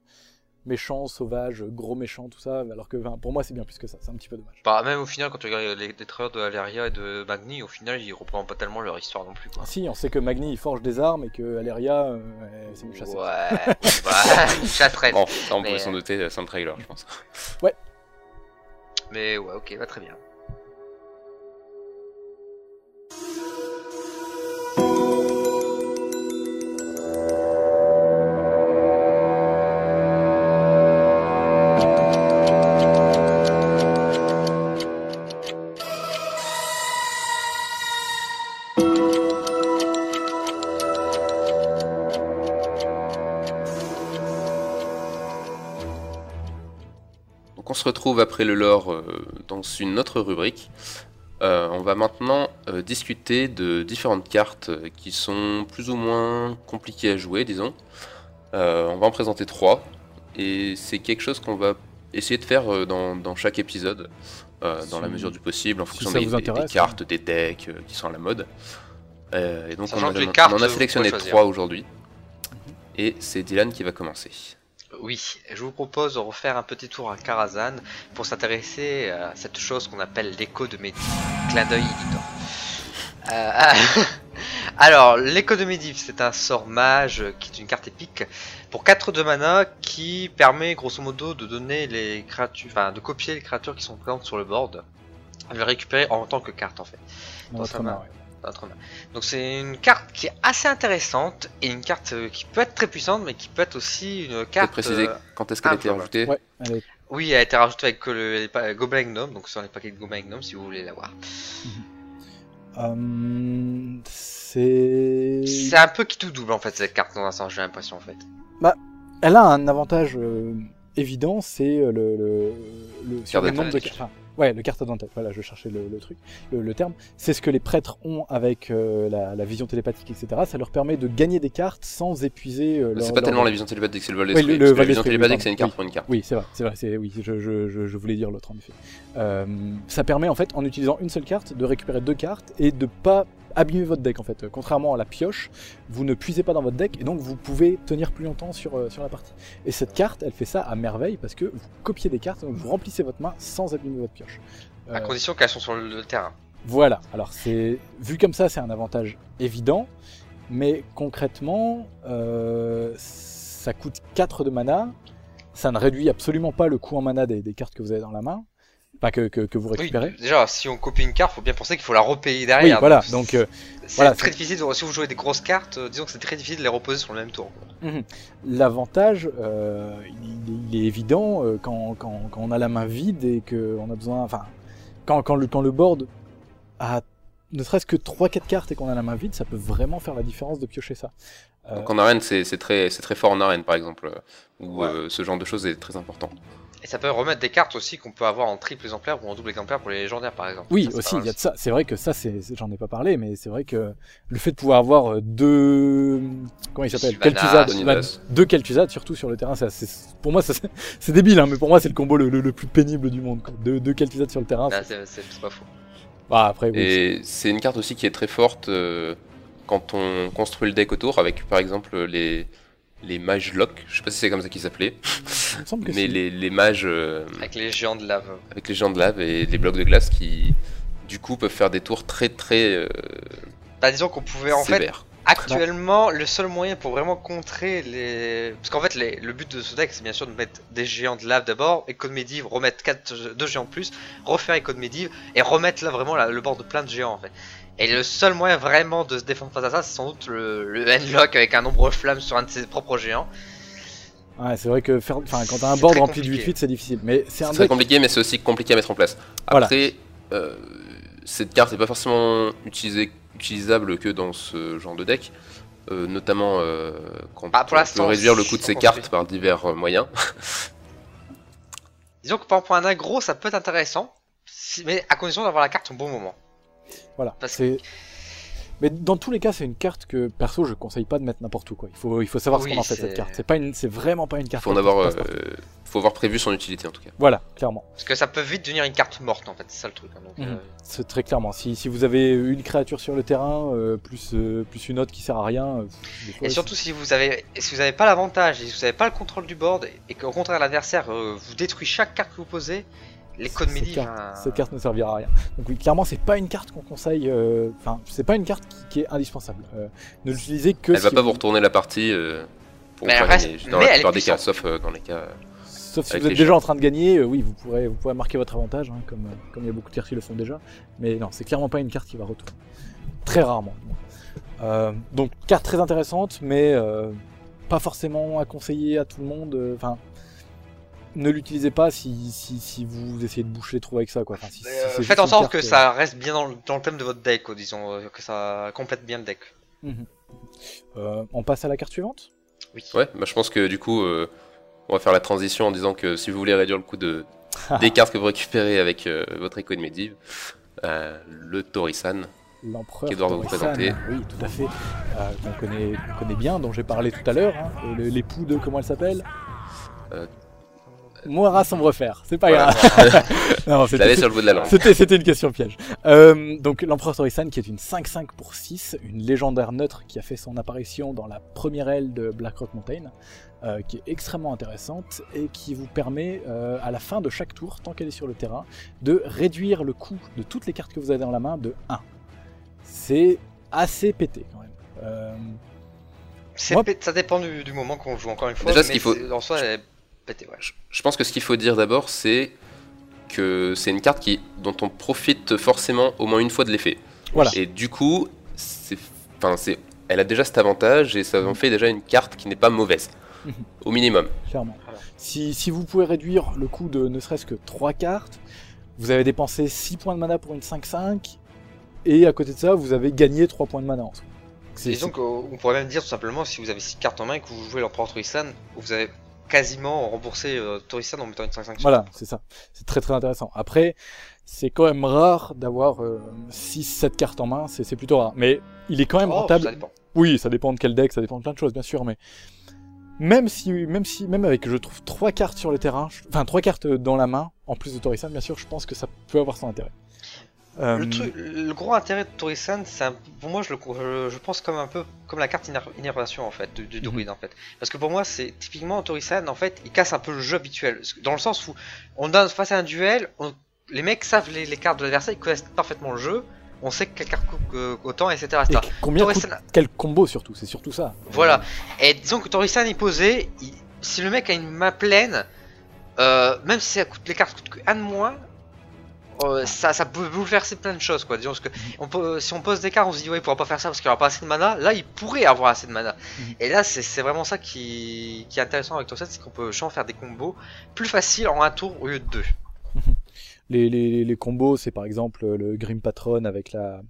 méchant, sauvage, gros méchant, tout ça. Alors que pour moi, c'est bien plus que ça. C'est un petit peu dommage. Bah, même au final, quand tu regardes les, les trailers de Valeria et de Magni, au final, ils représentent pas tellement leur histoire non plus. Quoi. Si, on sait que Magni il forge des armes et que Aléria, euh, c'est une chasseuse. Ouais, bah, chasserelle. Bon, ça on Mais, pouvait s'en douter sans le trailer, je pense. Mais ouais, ok, bah très bien. Retrouve après le lore euh, dans une autre rubrique. Euh, on va maintenant euh, discuter de différentes cartes qui sont plus ou moins compliquées à jouer, disons. Euh, on va en présenter trois, et c'est quelque chose qu'on va essayer de faire dans, dans chaque épisode, euh, dans Si- la mesure du possible, en si fonction des, vous des- des cartes, decks qui sont à la mode. Euh, et donc on, a- cartes, on en a sélectionné trois aujourd'hui, et c'est Dylan qui va commencer. Oui, je vous propose de refaire un petit tour à Karazhan pour s'intéresser à cette chose qu'on appelle l'écho de Medivh. Clin d'œil éditeur. Euh, alors, l'écho de Medivh, c'est un sort mage qui est une carte épique pour 4 de mana qui permet grosso modo de donner les créatures, enfin de copier les créatures qui sont présentes sur le board, à les récupérer en tant que carte en fait. Dans Dans votre sa main. main, ouais. Donc c'est une carte qui est assez intéressante et une carte euh, qui peut être très puissante mais qui peut être aussi une carte préciser euh, quand est-ce qu'elle a été rajoutée Ouais, elle est- Oui, elle a été rajoutée avec que le, les Goblin Gnome, donc sur les paquets de Goblin Gnome si vous voulez la voir. Euh, c'est. C'est un peu qui tout double en fait cette carte dans un sens, j'ai l'impression en fait. Elle a un avantage euh, évident, c'est euh, le, le, le, sur le Carte nombre de cartes. Ouais, le carte d'entête. Voilà, je cherchais le, le truc, le, le terme. C'est ce que les prêtres ont avec euh, la, la vision télépathique, etc. Ça leur permet de gagner des cartes sans épuiser. euh, leur- C'est pas leur- tellement la vision télépathique, c'est le vol d'esprit. la vision télépathique, c'est une carte Oui. pour une carte. Oui, c'est vrai, c'est vrai, c'est oui, je, je, je, je voulais dire l'autre en effet. Euh, ça permet en fait, en utilisant une seule carte, de récupérer deux cartes et de pas abîmer votre deck en fait. Euh, Contrairement à la pioche, vous ne puisez pas dans votre deck et donc vous pouvez tenir plus longtemps sur, euh, sur la partie. Et cette carte, elle fait ça à merveille parce que vous copiez des cartes, donc vous remplissez votre main sans abîmer votre pioche. À Euh, condition qu'elles sont sur le terrain. voilà, alors c'est vu comme ça, c'est un avantage évident, mais concrètement, euh, ça coûte 4 de mana, ça ne réduit absolument pas le coût en mana des, des cartes que vous avez dans la main, pas que, que, que vous Oui, récupérez. déjà si on copie une carte, faut bien penser qu'il faut la repayer Oui, derrière. voilà, donc euh, c'est voilà, très difficile. Si vous jouez des grosses cartes, euh, disons que c'est très difficile de les reposer sur le même tour. l'avantage, euh, il, il est évident euh, quand, quand, quand on a la main vide et qu'on a besoin, enfin, quand, quand, le, quand le board a ne serait-ce que 3-4 cartes et qu'on a la main vide, ça peut vraiment faire la différence de piocher ça. Euh, Donc en arène, c'est c'est très, c'est très fort en arène, par exemple, où Ouais. euh, ce genre de choses est très important. Et ça peut remettre des cartes aussi qu'on peut avoir en triple exemplaire ou en double exemplaire pour les légendaires par exemple. Oui, Ça, aussi, il y a de ça. C'est vrai que ça, c'est, j'en ai pas parlé, mais c'est vrai que le fait de pouvoir avoir euh, deux, comment il s'appelle, bah, deux Kel'Thuzad surtout sur le terrain, pour moi, c'est, débile, hein, mais pour moi, c'est le combo le, le- le plus pénible du monde. Quoi. Deux, deux Kel'Thuzad sur le terrain. Là, c'est- pas faux. Bah, après, oui. Et c'est une carte aussi qui est très forte euh, quand on construit le deck autour, avec par exemple les, les mages lock, je sais pas si c'est comme ça qu'ils s'appelaient, mais les, les mages euh, Avec les géants de lave. avec les géants de lave et les blocs de glace qui, du coup, peuvent faire des tours très très euh, Bah disons qu'on pouvait en fait. Actuellement, le seul moyen pour vraiment contrer les. Parce qu'en fait, les- le but de ce deck, c'est bien sûr de mettre des géants de lave d'abord, Echo de Medivh, remettre 4, deux géants de plus, refaire Echo de Medivh, et remettre là vraiment le bord de plein de géants en fait. Et le seul moyen vraiment de se défendre face à ça, c'est sans doute le, le Handlock avec un nombre flamme sur un de ses propres géants. Ouais, c'est vrai que faire, enfin, quand t'as un board rempli de compliqué. 8-8, c'est difficile. Mais c'est un très compliqué, mais c'est aussi compliqué à mettre en place. Voilà. Après, euh, cette carte n'est pas forcément utilisée, utilisable que dans ce genre de deck. euh, notamment euh, quand Ah, pour on peut réduire le coût de pas cartes par divers euh, moyens. Disons que pour un aggro, ça peut être intéressant, mais à condition d'avoir la carte au bon moment. Voilà. Parce Mais dans tous les cas, c'est une carte que perso je conseille pas de mettre n'importe où quoi. Il faut il faut savoir Oui, ce qu'on en fait de cette c'est- carte. C'est pas une c'est vraiment pas une carte. Faut en avoir, euh, faut avoir prévu son utilité en tout cas. Voilà, clairement. Parce que ça peut vite devenir une carte morte en fait, c'est ça le truc. hein, donc, Mhm. euh, C'est très clairement. Si, si vous avez une créature sur le terrain euh, plus euh, plus une autre qui sert à rien. euh, fois, Et surtout si vous avez si vous avez pas l'avantage et si vous avez pas le contrôle du board et qu'au contraire l'adversaire euh, vous détruit chaque carte que vous posez, les codes cette carte, hein, cette carte ne servira à rien. Donc oui, clairement, c'est pas une carte qu'on conseille. euh, Enfin, c'est pas une carte qui, qui est indispensable. Euh, ne l'utilisez que Elle va si pas vous retourner la partie euh, pour Mais elle reste- gagner, dans mais la plupart des cas, sauf euh, dans les cas. Sauf si vous êtes déjà en train de gagner, euh, oui, vous pourrez, vous pourrez marquer votre avantage, hein, comme, euh, comme il y a beaucoup de cartes qui le font déjà. Mais non, c'est clairement pas une carte qui va retourner. Très rarement. Euh, donc, carte très intéressante, mais euh, pas forcément à conseiller à tout le monde. euh, Enfin, ne l'utilisez pas si, si, si vous essayez de boucher trop avec ça. Quoi. Enfin, si- si euh, faites en sorte que ça reste bien dans le, dans le thème de votre deck, quoi, disons, euh, que ça complète bien le deck. euh, on passe à la carte suivante? Oui. Ouais, bah, je pense que du coup, euh, on va faire la transition en disant que si vous voulez réduire le coût de des cartes que vous récupérez avec euh, votre écho de Medivh, euh, le Torisan. L'empereur Qu'Edouard va vous présenter. Oui, tout à fait. Euh, qu'on connaît, connaît bien, dont j'ai parlé tout à l'heure. hein, L'époux de, comment elle s'appelle? Euh, Moira Sombrefer, c'est pas Voilà. grave. non, c'était, sur le bout de la langue. c'était, c'était une question piège. Euh, donc l'empereur Torisan qui est une 5-5 pour 6, une légendaire neutre qui a fait son apparition dans la première aile de Blackrock Mountain, euh, qui est extrêmement intéressante et qui vous permet euh, à la fin de chaque tour, tant qu'elle est sur le terrain, de réduire le coût de toutes les cartes que vous avez dans la main de 1. C'est assez pété quand même. Euh, Moi- Ça dépend du, du moment qu'on joue, encore une fois. Déjà, ce mais qu'il faut- c'est- En soi, elle ouais. Je pense que ce qu'il faut dire d'abord, c'est que c'est une carte qui, dont on profite forcément au moins une fois de l'effet. Voilà. Et du coup, c'est, enfin, c'est, elle a déjà cet avantage et ça en fait déjà une carte qui n'est pas mauvaise, au minimum. clairement. Si, si vous pouvez réduire le coût de ne serait-ce que 3 cartes, vous avez dépensé 6 points de mana pour une 5-5, et à côté de ça, vous avez gagné 3 points de mana en Disons qu'on pourrait même dire tout simplement, si vous avez 6 cartes en main et que vous jouez l'empereur Torisan, vous avez quasiment remboursé euh, en mettant une 5-5 sur Voilà, c'est ça. C'est très très intéressant. Après, c'est quand même rare d'avoir 6-7 cartes en main, c'est c'est plutôt rare. Mais il est quand même Oh, rentable. ça dépend. Oui, ça dépend de quel deck, ça dépend de plein de choses, bien sûr, mais même si, même si, même avec, je trouve trois cartes sur le terrain, je- enfin trois cartes dans la main, en plus de Torisan, bien sûr, je pense que ça peut avoir son intérêt. Euh, Le, truc, le gros intérêt de Torisan, c'est un- pour moi, je, le, je, je pense comme un peu comme la carte Inner- Innervation en fait, du, du Mhm. en fait. Parce que pour moi, c'est typiquement Torisan, en fait, il casse un peu le jeu habituel. Dans le sens où on donne face à un duel, on- les mecs savent les, les cartes de l'adversaire, ils connaissent parfaitement le jeu, on sait quelle carte coûte euh, autant, etc. et etc. combien coûte quel combo surtout, c'est surtout ça. Voilà. Et disons que Torisan est posé, il- si le mec a une main pleine, euh, même si ça coûte, les cartes coûtent que un de moins, euh, ça, ça peut bouleverser plein de choses quoi. Disons que on peut, si on pose des cartes, on se dit ouais il pourra pas faire ça parce qu'il aura pas assez de mana. Là il pourrait avoir assez de mana. Mhm. Et là c'est vraiment ça qui, qui est intéressant avec Torisan, c'est qu'on peut genre faire des combos plus faciles en un tour au lieu de deux. Les, les, les combos, c'est par exemple le Grim Patron avec la,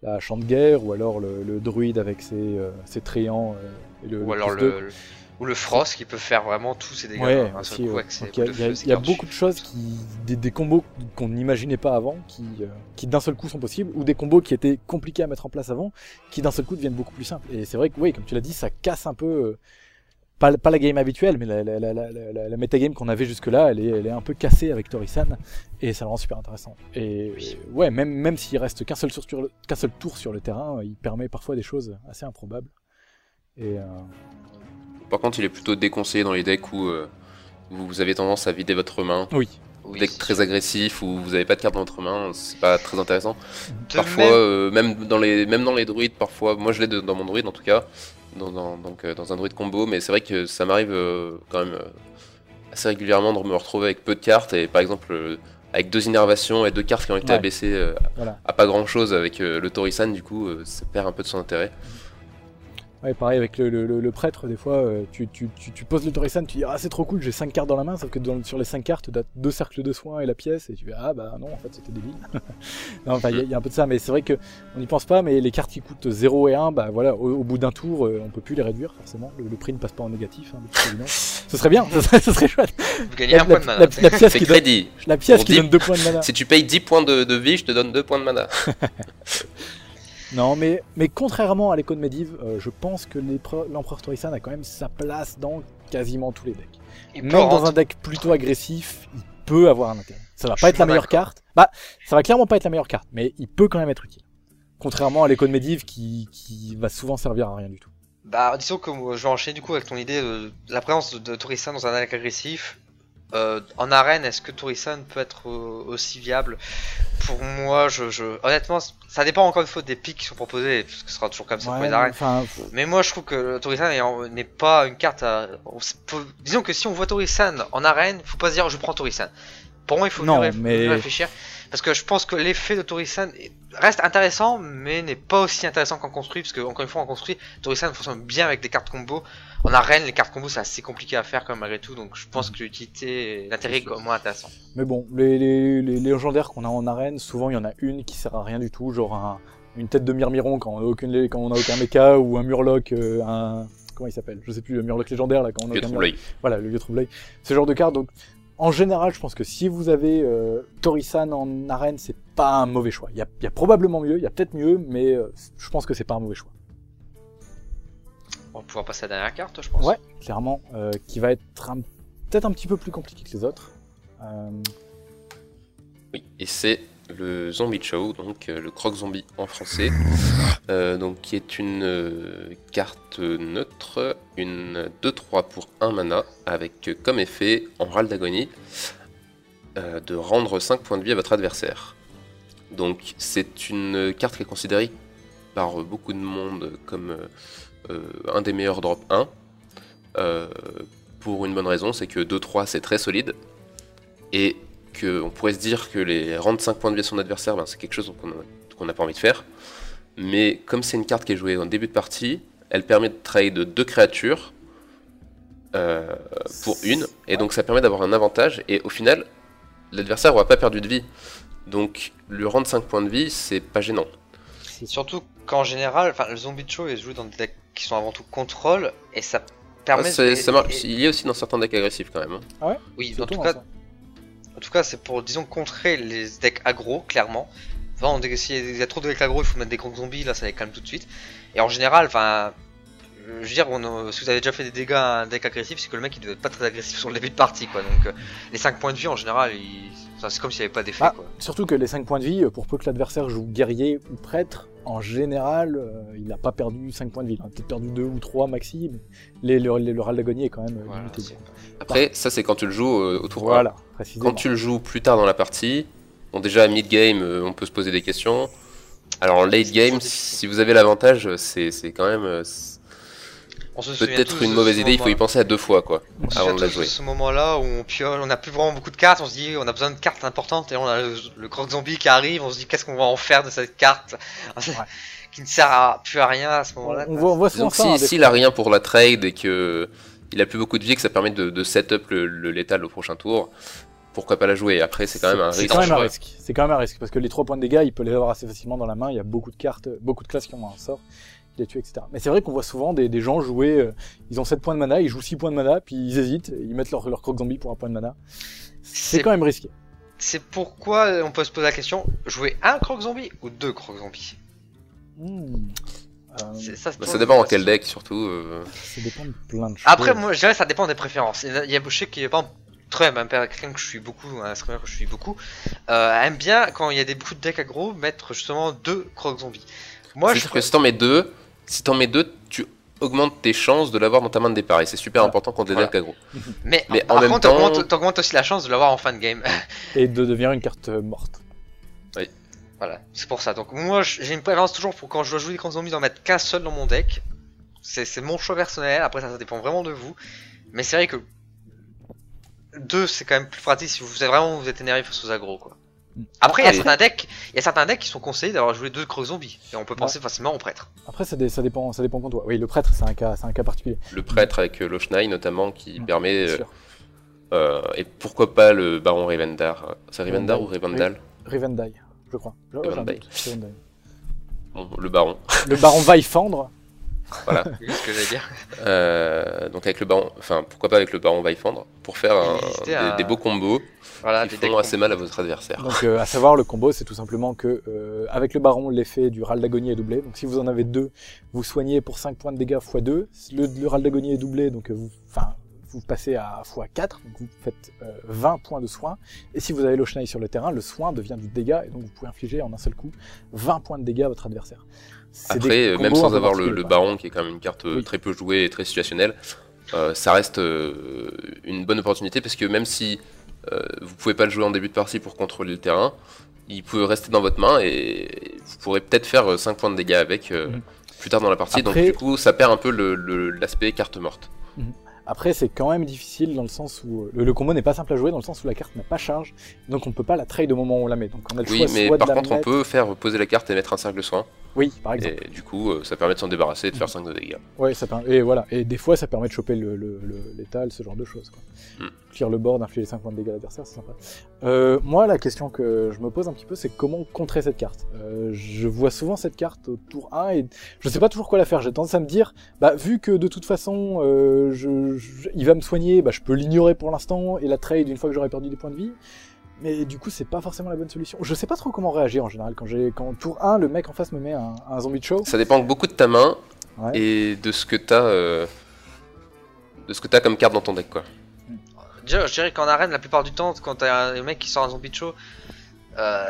la champ de guerre, ou alors le, le druide avec ses, euh, ses tréants. euh, et le, Ou alors le- ou le Frost qui peut faire vraiment tous ses dégâts Ouais, aussi, Donc, il y a, y beaucoup de choses qui, des, des combos qu'on n'imaginait pas avant, qui, euh, qui d'un seul coup sont possibles, ou des combos qui étaient compliqués à mettre en place avant, qui d'un seul coup deviennent beaucoup plus simples. Et c'est vrai que, oui, comme tu l'as dit, ça casse un peu, euh, pas, pas la game habituelle, mais la, la, la, la, la, la metagame qu'on avait jusque-là, elle est, elle est un peu cassée avec Torisan, et ça le rend super intéressant. Et Oui. ouais, même, même s'il reste qu'un seul, sur- sur le- qu'un seul tour sur le terrain, il permet parfois des choses assez improbables. Et euh, Par contre, il est plutôt déconseillé dans les decks où euh, vous avez tendance à vider votre main. oui, Oui, deck très agressif où vous n'avez pas de carte dans votre main, c'est pas très intéressant. De parfois, même- euh, même dans les même dans les druides, parfois, moi je l'ai dans mon druide en tout cas, dans, dans- donc euh, dans un druide combo, mais c'est vrai que ça m'arrive euh, quand même euh, assez régulièrement de me retrouver avec peu de cartes et par exemple euh, avec deux innervations et deux cartes qui ont été Ouais. abaissées euh, voilà. à pas grand chose avec euh, le Torisan, du coup euh, ça perd un peu de son intérêt. Ouais, pareil avec le, le- le- le prêtre, des fois, euh, tu, tu, tu, tu poses le Torisan, tu dis ah c'est trop cool, j'ai 5 cartes dans la main, sauf que dans- sur les 5 cartes, t'as deux cercles de soins et la pièce, et tu fais ah bah non, en fait c'était débile. non, enfin, il y, a- il y a un peu de ça, mais c'est vrai que on n'y pense pas, mais les cartes qui coûtent 0 et 1, bah voilà, au, au bout d'un tour, euh, on peut plus les réduire, forcément, le, le prix ne passe pas en négatif, hein, de. Ce serait bien, ce serait, ce serait chouette. Vous gagnez La, un point la- de mana. la- la pièce C'est qui donne, crédit. la pièce qui donne 2 points de mana. Si tu payes 10 points de, de vie, je te donne 2 points de mana. Non, mais, mais contrairement à l'écho de Medivh, euh, je pense que l'empereur Torisan a quand même sa place dans quasiment tous les decks. Même dans rentrer- un deck plutôt agressif, il peut avoir un intérêt. Ça va Je pas être la meilleure carte. Bah, ça va clairement pas être la meilleure carte, mais il peut quand même être utile. Contrairement à l'écho de Medivh qui, qui va souvent servir à rien du tout. Bah, disons que je vais enchaîner du coup avec ton idée de la présence de, de Torisan dans un deck agressif. Euh, en arène, est-ce que Torisan peut être euh, aussi viable Pour moi, je, je- honnêtement, ça dépend encore une fois des pics qui sont proposés, parce que ce sera toujours comme ça pour les arènes. enfin, Mais moi, je trouve que Torisan n'est pas une carte à. on s- peut- Disons que si on voit Torisan en arène, faut pas se dire je prends Torisan. Pour moi, il faut Non, mieux, mais- réfléchir. Parce que je pense que l'effet de Torisan est- reste intéressant, mais n'est pas aussi intéressant qu'en construit. Parce que, encore une fois, en construit, Torisan fonctionne bien avec des cartes combo. En arène, les cartes combo, c'est assez compliqué à faire quand même malgré tout. Donc, je pense que l'utilité, l'intérêt est moins intéressant. Mais bon, les, les, les légendaires qu'on a en arène, souvent il y en a une qui sert à rien du tout, genre un- une tête de Myrmiron quand on a aucune, quand on a aucun mecha, ou un Murloc, euh, un. Comment il s'appelle? Je sais plus, le Murloc légendaire là, quand on a aucun trouble-œil. Voilà, le vieux trouble Ce genre de carte, donc en général, je pense que si vous avez euh, Torisan en arène, c'est pas un mauvais choix. Il y a, il y a probablement mieux, il y a peut-être mieux, mais euh, je pense que c'est pas un mauvais choix. On va pouvoir passer à la dernière carte, je pense. Ouais, clairement, euh, qui va être un- peut-être un petit peu plus compliqué que les autres. Euh, Oui, et c'est le Zombie Show, donc euh, le croc zombie en français, euh, donc qui est une euh, carte neutre, une 2-3 pour 1 mana, avec euh, comme effet, en râle d'agonie, euh, de rendre 5 points de vie à votre adversaire. Donc c'est une carte qui est considérée par euh, beaucoup de monde comme un des meilleurs drop 1. euh, pour une bonne raison, c'est que 2-3 c'est très solide. Et que on pourrait se dire que les rendre 5 points de vie à son adversaire, ben, c'est quelque chose qu'on qu'on n'a pas envie de faire. Mais comme c'est une carte qui est jouée en début de partie, elle permet de trade deux créatures euh, pour une, et donc ça permet d'avoir un avantage, et au final, l'adversaire n'aura pas perdu de vie. Donc lui rendre 5 points de vie, c'est pas gênant. Surtout qu'en général, le Zombie Show est joué dans des decks qui sont avant tout contrôle, et ça permet. Ah, de- ça marche- et- Il y a aussi dans certains decks agressifs quand même. hein. Oui, en tout cas, ça. En tout cas, c'est pour, disons, contrer les decks aggro, clairement. Enfin, on s'il y a trop de decks aggro, il faut mettre des grands zombies, là, ça les calme tout de suite. Et en général, enfin, euh, je veux dire, on, euh, si vous avez déjà fait des dégâts à un deck agressif, c'est que le mec il devait être pas très agressif sur le début de partie, quoi. Donc, euh, les 5 points de vie, en général, il- enfin, c'est comme s'il n'y avait pas d'effet, Ah. quoi. Surtout que les 5 points de vie, pour peu que l'adversaire joue guerrier ou prêtre, en général, euh, il n'a pas perdu 5 points de vie. Il a peut-être perdu 2 ou 3 maxi, mais les, le, le, le râle d'agonie est quand même euh, Voilà, limité. Après, ça c'est quand tu le joues euh, au tour 1. Voilà, précisément. Quand tu le joues plus tard dans la partie, bon déjà mid-game, euh, on peut se poser des questions. Alors en late game, si vous avez l'avantage, c'est c'est quand même euh, c'est On se souvient peut-être une mauvaise idée, il faut y penser à deux fois quoi, On se avant de la jouer. ce moment-là où on piole, on a plus vraiment beaucoup de cartes, on se dit on a besoin de cartes importantes et on a le, le croc zombie qui arrive, on se dit qu'est-ce qu'on va en faire de cette carte qui ne sert à, plus à rien à ce moment-là. on voit, on voit Donc hein, si s'il fois. a rien pour la trade et que il a plus beaucoup de vie, que ça permet de, de set up le, le létal au prochain tour, pourquoi pas la jouer? Après c'est quand même un C'est risque. quand même un risque. C'est quand même un risque parce que les 3 points de dégâts, il peut les avoir assez facilement dans la main. Il y a beaucoup de cartes, beaucoup de classes qui ont un sort, les tue, etc. Mais c'est vrai qu'on voit souvent des, des gens jouer. euh, ils ont 7 points de mana, ils jouent 6 points de mana, puis ils hésitent, ils mettent leur, leur croc zombie pour un point de mana. C'est quand même risqué. C'est pourquoi on peut se poser la question jouer un croc zombie ou deux crocs zombies? Hmm. Euh, ça, Bah, ça dépend en quel deck surtout. euh. ça dépend de plein de choses. Après, moi, je dirais que ça dépend des préférences. Il y a- qu'il y a pas Trump, un père- quelqu'un que je suis beaucoup, un streamer que je suis beaucoup, euh, aime bien quand il y a des beaucoup de decks aggro mettre justement deux crocs zombies. Moi, je C'est-à-dire que si t'en mets deux, si t'en mets deux, tu augmentes tes chances de l'avoir dans ta main de départ et c'est super Voilà. important quand t'es Voilà. deck aggro. mais, mais en par même contre, temps- t'augmentes- t'augmentes aussi la chance de l'avoir en fin de game. Et de devenir une carte euh, morte. Voilà, c'est pour ça. Donc moi, j'ai une préférence toujours pour quand je dois jouer des grands zombies d'en mettre qu'un seul dans mon deck. C'est c'est mon choix personnel. Après ça, ça dépend vraiment de vous. Mais c'est vrai que deux, c'est quand même plus pratique si vous êtes vraiment vous êtes énervé face aux aggro quoi. Après, il y a certains decks, il y a certains decks qui sont conseillés d'avoir joué deux gros zombies et on peut penser facilement au prêtre. Après, ça, dé- ça dépend, ça dépend contre toi. Oui, le prêtre, c'est un cas, c'est un cas particulier. Le prêtre avec euh, l'Oshnai notamment qui permet. bien euh, sûr. euh, et pourquoi pas le baron Rivendar? C'est Rivendar ou. Rivendal? Rivendell, je crois. Je- ouais, Rivendell. Bon, Le baron. Le baron va y fendre. Voilà. Ce que j'allais dire. Euh, donc avec le baron, enfin pourquoi pas avec le baron Vaifendre pour faire un- des beaux combos Voilà, qui font assez mal à votre adversaire. Donc, euh, à savoir, le combo, c'est tout simplement que, euh, avec le baron, l'effet du râle d'agonie est doublé. Donc, si vous en avez deux, vous soignez pour 5 points de dégâts x 2. Le, le râle d'agonie est doublé, donc euh, vous, enfin, vous passez à x 4, donc vous faites euh, 20 points de soin. Et si vous avez l'Oshnaï sur le terrain, le soin devient du dégât, et donc vous pouvez infliger en un seul coup 20 points de dégâts à votre adversaire. Après, euh, même sans avoir le, baron, qui est quand même une carte Oui. très peu jouée et très situationnelle, euh, ça reste euh, une bonne opportunité parce que même si vous pouvez pas le jouer en début de partie pour contrôler le terrain, il peut rester dans votre main et vous pourrez peut-être faire 5 points de dégâts avec euh, Mhm. plus tard dans la partie. Après- Donc du coup, ça perd un peu le- le- l'aspect carte morte. Après, c'est quand même difficile dans le sens où euh, le, le combo n'est pas simple à jouer, dans le sens où la carte n'a pas charge, donc on peut pas la trade au moment où on la met. Donc on a le Oui, choix mais soit par de la contre, on peut faire poser la carte et mettre un cercle de soin. Oui, par exemple. Et du coup, euh, ça permet de s'en débarrasser et de faire 5 de dégâts. Ouais, ça permet... et voilà. Et des fois, ça permet de choper l'étal, ce genre de choses. Quoi. Hmm. Clear le board, infliger 5 points de dégâts à l'adversaire, c'est sympa. Euh, moi, la question que je me pose un petit peu, c'est comment contrer cette carte. Euh, je vois souvent cette carte au tour 1 et je sais pas toujours quoi la faire. J'ai tendance à me dire, bah, vu que de toute façon, euh, je, je- il va me soigner, bah, je peux l'ignorer pour l'instant et la trade une fois que j'aurai perdu des points de vie. Mais du coup, c'est pas forcément la bonne solution. Je sais pas trop comment réagir en général quand j'ai, quand tour 1, le mec en face me met un, un zombie de show. Ça dépend beaucoup de ta main Ouais. et de ce que t'as euh, de ce que t'as comme carte dans ton deck quoi. Déjà, je dirais qu'en arène, la plupart du temps, quand t'as un mec qui sort un zombie de show, euh,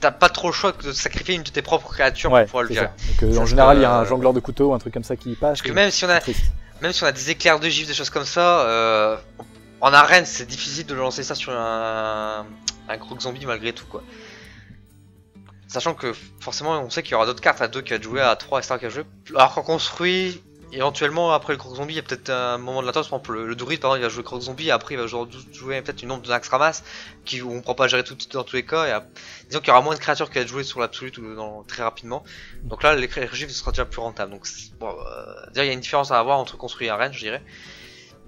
t'as pas trop le choix que de sacrifier une de tes propres créatures Ouais, pour pouvoir le virer. euh, en général, il y a un euh, jongleur de couteau, un truc comme ça qui passe. Parce que même si on a. même si on a des éclairs de gifs, des choses comme ça, euh, en arène, c'est difficile de lancer ça sur un, un zombie malgré tout, quoi. Sachant que forcément, on sait qu'il y aura d'autres cartes à 2 qui va jouer, à 3, etc. qui va jouer. Alors qu'on construit, éventuellement, après le croc zombie, il y a peut-être un moment de latence. Par exemple, le, le druide, par exemple, il va jouer croc zombie, et après, il va jouer, jouer peut-être une nombre de Nax Ramas, qui, où on ne pourra pas gérer tout dans tous les cas. Et, à- disons qu'il y aura moins de créatures qui va être jouer sur dans, très rapidement. Donc là, l'éclair gifs sera déjà plus rentable. Donc, bon, euh, il y a une différence à avoir entre construit et arène, je dirais.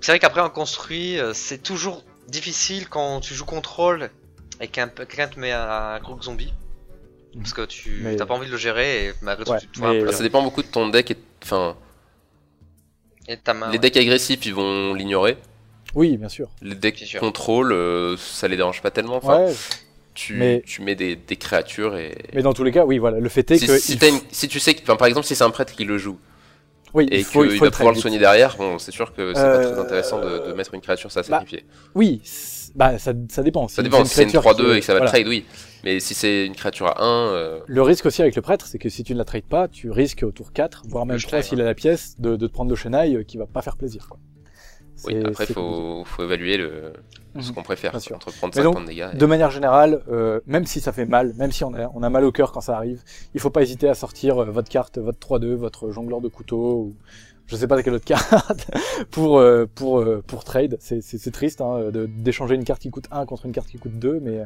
C'est vrai qu'après, en construit, euh, c'est toujours difficile quand tu joues contrôle et qu'un quelqu'un te met un, un gros zombie. Parce que tu Mais- t'as pas envie de le gérer et malgré tout Ouais, tu te vois un mais- peu Alors, ça dépend beaucoup de ton deck et enfin et ta main. les ouais. decks agressifs ils vont l'ignorer. Oui, bien sûr. Les decks sûr. contrôle euh, ça les dérange pas tellement. Enfin, Ouais, tu, mais- tu mets des, des créatures et mais dans tous les cas, oui, voilà. Le fait est si, que. si, il t'as faut- une- si tu sais que enfin, par exemple si c'est un prêtre qui le joue oui, et il faut, qu'il va le pouvoir le soigner derrière, bon c'est sûr que c'est pas Euh, très intéressant de, de mettre une créature ça à bah, sacrifier. Oui, c'est- bah, ça, ça dépend. ça dépend, si c'est une créature 3-2 qui- et que ça va voilà. trade, oui. Mais si c'est une créature à 1, euh, Le risque aussi avec le prêtre, c'est que si tu ne la trades pas, tu risques au tour 4, voire même Le 3 Shnai, s'il a la pièce, de, de te prendre le chenail euh, qui va pas faire plaisir. Quoi. oui, après compliqué. faut, faut évaluer le, ce Mhm. qu'on préfère. Entre prendre Mais 5 donc, points de dégâts. et- De manière générale, euh, même si ça fait mal, même si on a, on a mal au cœur quand ça arrive, il faut pas hésiter à sortir euh, votre carte, votre 3-2, votre jongleur de couteau, ou je sais pas quelle autre carte, pour, euh, pour, euh, pour trade. C'est- triste hein, d'échanger une carte qui coûte 1 contre une carte qui coûte 2, mais euh,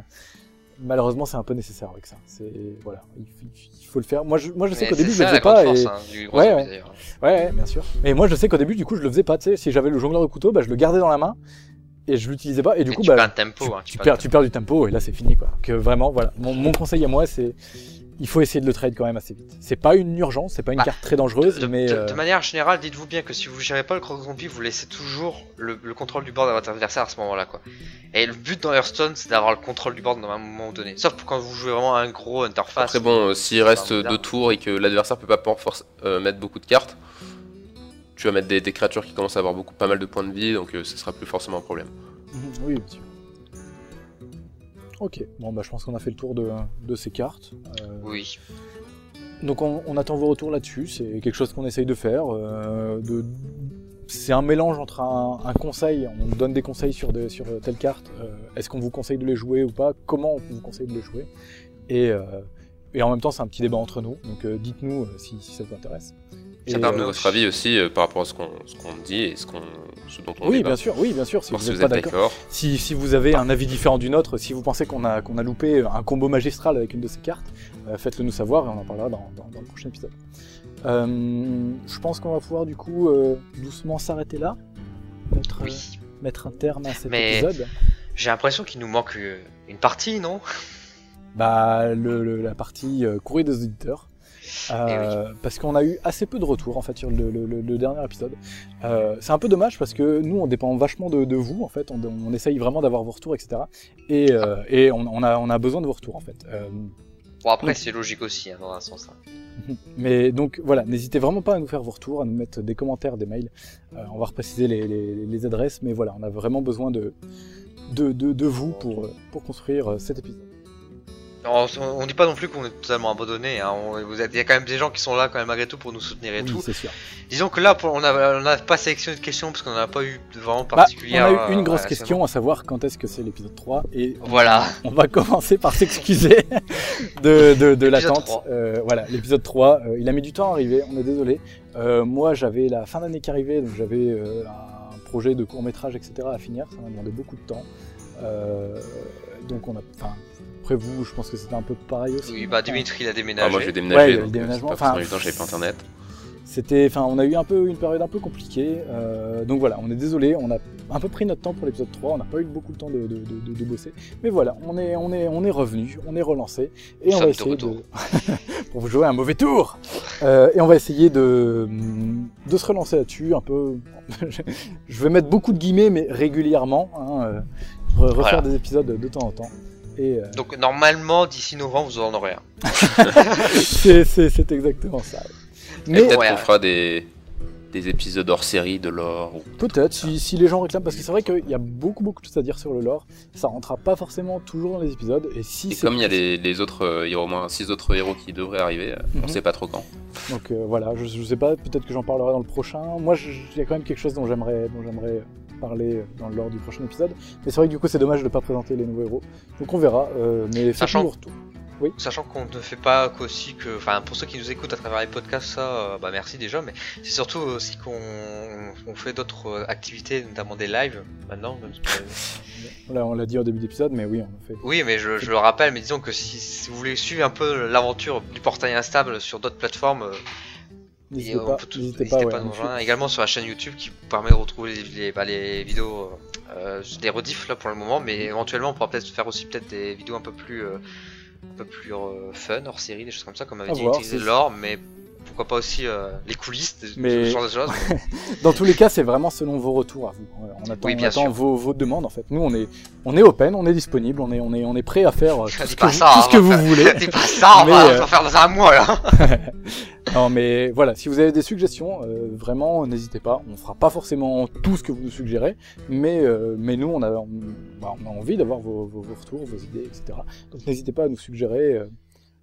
malheureusement c'est un peu nécessaire avec ça. C'est voilà, il, il faut le faire. Moi je, moi je sais qu'au début je le faisais pas. force, et... hein, du gros Ouais, ouais. Ouais, ouais, bien sûr. Mais moi, je sais qu'au début, du coup, je le faisais pas. Tu sais, si j'avais le jongleur de couteau, bah, je le gardais dans la main et je l'utilisais pas. Et du Et coup, tu bah, perds tempo. tu, hein, tu perds tu perds du tempo et là, c'est fini, quoi. Que vraiment, voilà. Mon, mon conseil à moi, c'est il faut essayer de le trade quand même assez vite. C'est pas une urgence, c'est pas une Bah, carte très dangereuse, De, mais de- euh, de manière générale, dites-vous bien que si vous gérez pas le croc zombie, vous laissez toujours le, le contrôle du board à votre adversaire à ce moment-là, quoi. Et le but dans Hearthstone, c'est d'avoir le contrôle du board dans un moment donné. Sauf pour quand vous jouez vraiment un gros interface. Après bon, euh, s'il reste deux tours et que l'adversaire peut pas euh, mettre beaucoup de cartes, tu vas mettre des, des créatures qui commencent à avoir beaucoup, pas mal de points de vie, donc euh, ce sera plus forcément un problème. Oui, bien sûr. Ok, bon, bah, je pense qu'on a fait le tour de, de ces cartes. Euh, Oui. Donc on, on attend vos retours là-dessus, c'est quelque chose qu'on essaye de faire. euh, de... C'est un mélange entre un, un conseil, on donne des conseils sur, des, sur telle carte, euh, est-ce qu'on vous conseille de les jouer ou pas, comment on vous conseille de les jouer, et, et en même temps c'est un petit débat entre nous, donc dites-nous si, si ça vous intéresse. Ça Et, euh, votre avis aussi par rapport à ce qu'on ce qu'on dit et ce, qu'on ce dont on oui, débat. bien sûr, oui, bien sûr, si Voir vous n'êtes pas êtes d'accord. Si, si vous avez un avis différent du nôtre, si vous pensez qu'on a, qu'on a loupé un combo magistral avec une de ces cartes, euh, faites-le nous savoir et on en parlera dans, dans- dans le prochain épisode. Euh, je pense qu'on va pouvoir du coup euh, doucement s'arrêter là, mettre, Oui. mettre un terme à cet Mais- épisode. J'ai l'impression qu'il nous manque une partie, non? Bah, le, le- la partie courrier des auditeurs. Euh, parce qu'on a eu assez peu de retours en fait sur le, le- le- le dernier épisode. Euh, c'est un peu dommage parce que nous on dépend vachement de, de vous en fait, on, on essaye vraiment d'avoir vos retours etc. Et, euh, et on, on a, on a besoin de vos retours en fait. Bon, après, c'est logique aussi, hein, dans un sens. hein. mais donc voilà, n'hésitez vraiment pas à nous faire vos retours, à nous mettre des commentaires, des mails. On va repréciser les, les- les adresses, mais voilà, on a vraiment besoin de, de, de, de vous pour, pour construire cet épisode. On, on dit pas non plus qu'on est totalement abandonné. Hein. On- Il y a quand même des gens qui sont là quand même malgré tout pour nous soutenir et Oui, tout. sûr. Disons que là, pour, on a- on n'a pas sélectionné de questions parce qu'on n'a pas eu de vraiment Bah, on particulière. a eu une euh, grosse question à savoir quand est-ce que c'est l'épisode 3 et Voilà. on va commencer par s'excuser de, de, de L'épisode l'attente. 3. Euh, voilà, l'épisode 3, euh, il a mis du temps à arriver, on est désolé. Moi j'avais la fin d'année qui arrivait, donc j'avais un projet de court métrage, etc. à finir, ça m'a demandé beaucoup de temps. Donc on a... Après vous, je pense que c'était un peu pareil aussi. Oui, bah Dimitri il a Ah, déménagé. moi j'ai Ouais, déménagé, donc euh, déménagement, pas enfin, évident, j'avais pas internet. C'était, enfin, on a eu un peu une période un peu compliquée, euh, donc voilà, on est désolé, on a un peu pris notre temps pour l'épisode 3, on n'a pas eu beaucoup de temps de, de, de- de- de bosser, mais voilà, on est, on est, on est revenu, on est relancé, et Nous on va essayer de, retour. pour vous jouer un mauvais tour, Euh, et on va essayer de, de se relancer là-dessus, un peu, je vais mettre beaucoup de guillemets, mais régulièrement, hein, euh, re- refaire Voilà. des épisodes de temps en temps, et euh, Donc normalement, d'ici novembre, vous en aurez un. c'est, exactement ça. Mais peut-être Ouais, qu'on fera des, des épisodes hors série de lore. Ou... Peut-être, si, si les gens réclament, parce que c'est vrai qu'il y a beaucoup beaucoup de choses à dire sur le lore, ça rentrera pas forcément toujours dans les épisodes, et si Et comme il y a les, les autres euh, héros, au moins 6 autres héros qui devraient arriver, euh, Mhm. on sait pas trop quand. Donc euh, voilà, je, je sais pas, peut-être que j'en parlerai dans le prochain. Moi, il y a quand même quelque chose dont j'aimerais parler euh, dans le lore du prochain épisode, mais c'est vrai que du coup c'est dommage de pas présenter les nouveaux héros, donc on verra, euh, mais Sachant- retours. Sachant qu'on ne fait pas qu'aussi que, enfin, pour ceux qui nous écoutent à travers les podcasts, ça, euh, bah merci déjà, mais c'est surtout aussi qu'on on fait d'autres activités, notamment des lives maintenant. même on l'a dit au début d'épisode, mais oui, on fait. Oui, mais je, je le rappelle, mais disons que si, si vous voulez suivre un peu l'aventure du portail instable sur d'autres plateformes, euh, N'hésitez et on pas, peut tout- pas, pas ouais, à nous on fait- rejoindre. Également sur la chaîne YouTube qui vous permet de retrouver les, les, bah, les vidéos, euh, des rediffs là pour le moment, mais éventuellement on pourra peut-être faire aussi peut-être des vidéos un peu plus, euh, un peu plus euh, fun, hors série, des choses comme ça, comme avait dit voir, mais pourquoi pas aussi euh, les coulisses, Mais- ce genre de choses. Dans tous les cas, c'est vraiment selon vos retours à vous. On attend, Oui, on attend vos, vos demandes en fait. Nous, on est, on est open, on est disponible, on est, on est, on est prêt à faire euh, tout Dis ce que, pas vous, ça, tout hein, ce que on va vous voulez. C'est pas ça, on Mais, va, euh, on va faire dans un mois là. Non, mais voilà, si vous avez des suggestions, euh, vraiment, n'hésitez pas. On fera pas forcément tout ce que vous nous suggérez, mais, euh, mais nous, on a, on, bah, on a envie d'avoir vos, vos, vos retours, vos idées, etc. Donc n'hésitez pas à nous suggérer euh,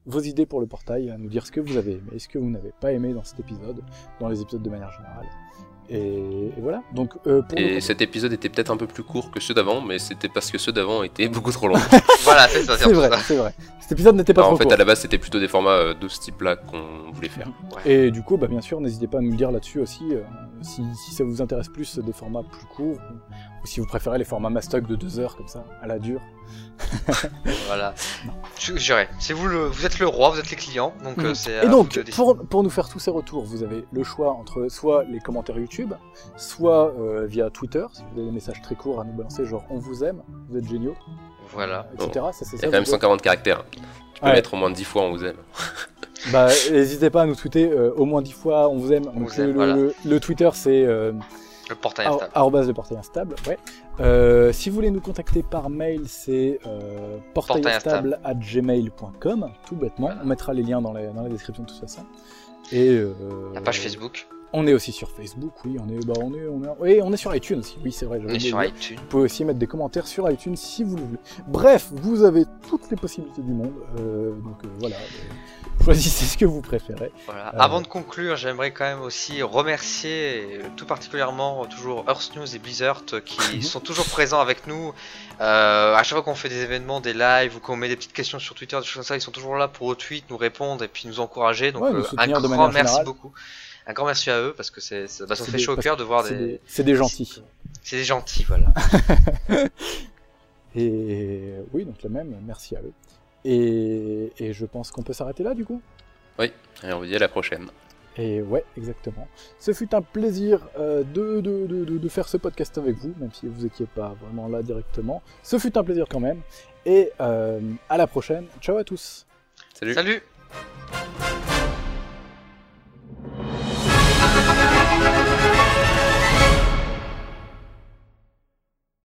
vos idées pour le portail, à nous dire ce que vous avez aimé, ce que vous n'avez pas aimé dans cet épisode, dans les épisodes de manière générale. Et, et voilà. Donc euh, pour Et cet épisode était peut-être un peu plus court que ceux d'avant, mais c'était parce que ceux d'avant étaient beaucoup trop longs. voilà, c'est ça, c'est vrai, c'est vrai. Cet épisode n'était pas Alors, trop en fait, court. à la base, c'était plutôt des formats euh, de ce type-là qu'on voulait faire. Et du coup, bah, bien sûr, n'hésitez pas à nous le dire là-dessus aussi, euh, si, si ça vous intéresse plus des formats plus courts, ou, si vous préférez les formats mastoc de deux heures comme ça, à la dure. Voilà. Je je dirais, c'est vous le, vous êtes le roi, vous êtes les clients, donc euh, c'est. à Et donc, pour, pour nous faire tous ces retours, vous avez le choix entre soit les commentaires YouTube, soit euh, via Twitter, si vous avez des messages très courts à nous balancer, genre on vous aime, vous êtes géniaux, Voilà. etc. Ça, c'est Il y ça, a quand même vous- 140 caractères. Tu peux Ouais. mettre au moins 10 fois on vous aime. Bah, n'hésitez pas à nous tweeter euh, au moins 10 fois on vous aime. On Donc, vous aime, le, voilà. le- le Twitter c'est euh, Le portail instable. arrobase le portail instable. Ouais. Euh, si vous voulez nous contacter par mail, c'est euh, portailinstable at gmail.com, tout bêtement. On mettra les liens dans la, dans la description de toute façon. Et euh, La page Facebook, On est aussi sur Facebook, oui. On est, bah, on est, on est, oui, on est sur iTunes aussi. Oui, c'est vrai. on est sur iTunes. Vous pouvez aussi mettre des commentaires sur iTunes si vous le voulez. Bref, vous avez toutes les possibilités du monde. euh, donc euh, voilà. Euh, Choisissez ce que vous préférez. Voilà. Avant de conclure, j'aimerais quand même aussi remercier tout particulièrement toujours Earth News et Blizzard qui sont toujours présents avec nous. À chaque fois qu'on fait des événements, des lives ou qu'on met des petites questions sur Twitter, des choses comme ça, ils sont toujours là pour retweet, nous répondre et puis nous encourager. Donc Ouais, nous un grand merci générale. beaucoup. Un grand merci à eux parce que c'est, ça, bah, ça C'est fait des- chaud au cœur de voir C'est des... des, c'est des gentils. C'est des gentils, voilà. Et oui, donc le même, merci à eux. Et, et je pense qu'on peut s'arrêter là du coup? Oui, et on vous dit à la prochaine. Et ouais, exactement. Ce fut un plaisir euh, de, de, de, de- de faire ce podcast avec vous, même si vous n'étiez pas vraiment là directement. Ce fut un plaisir quand même. Et euh, à la prochaine. Ciao à tous. Salut. Salut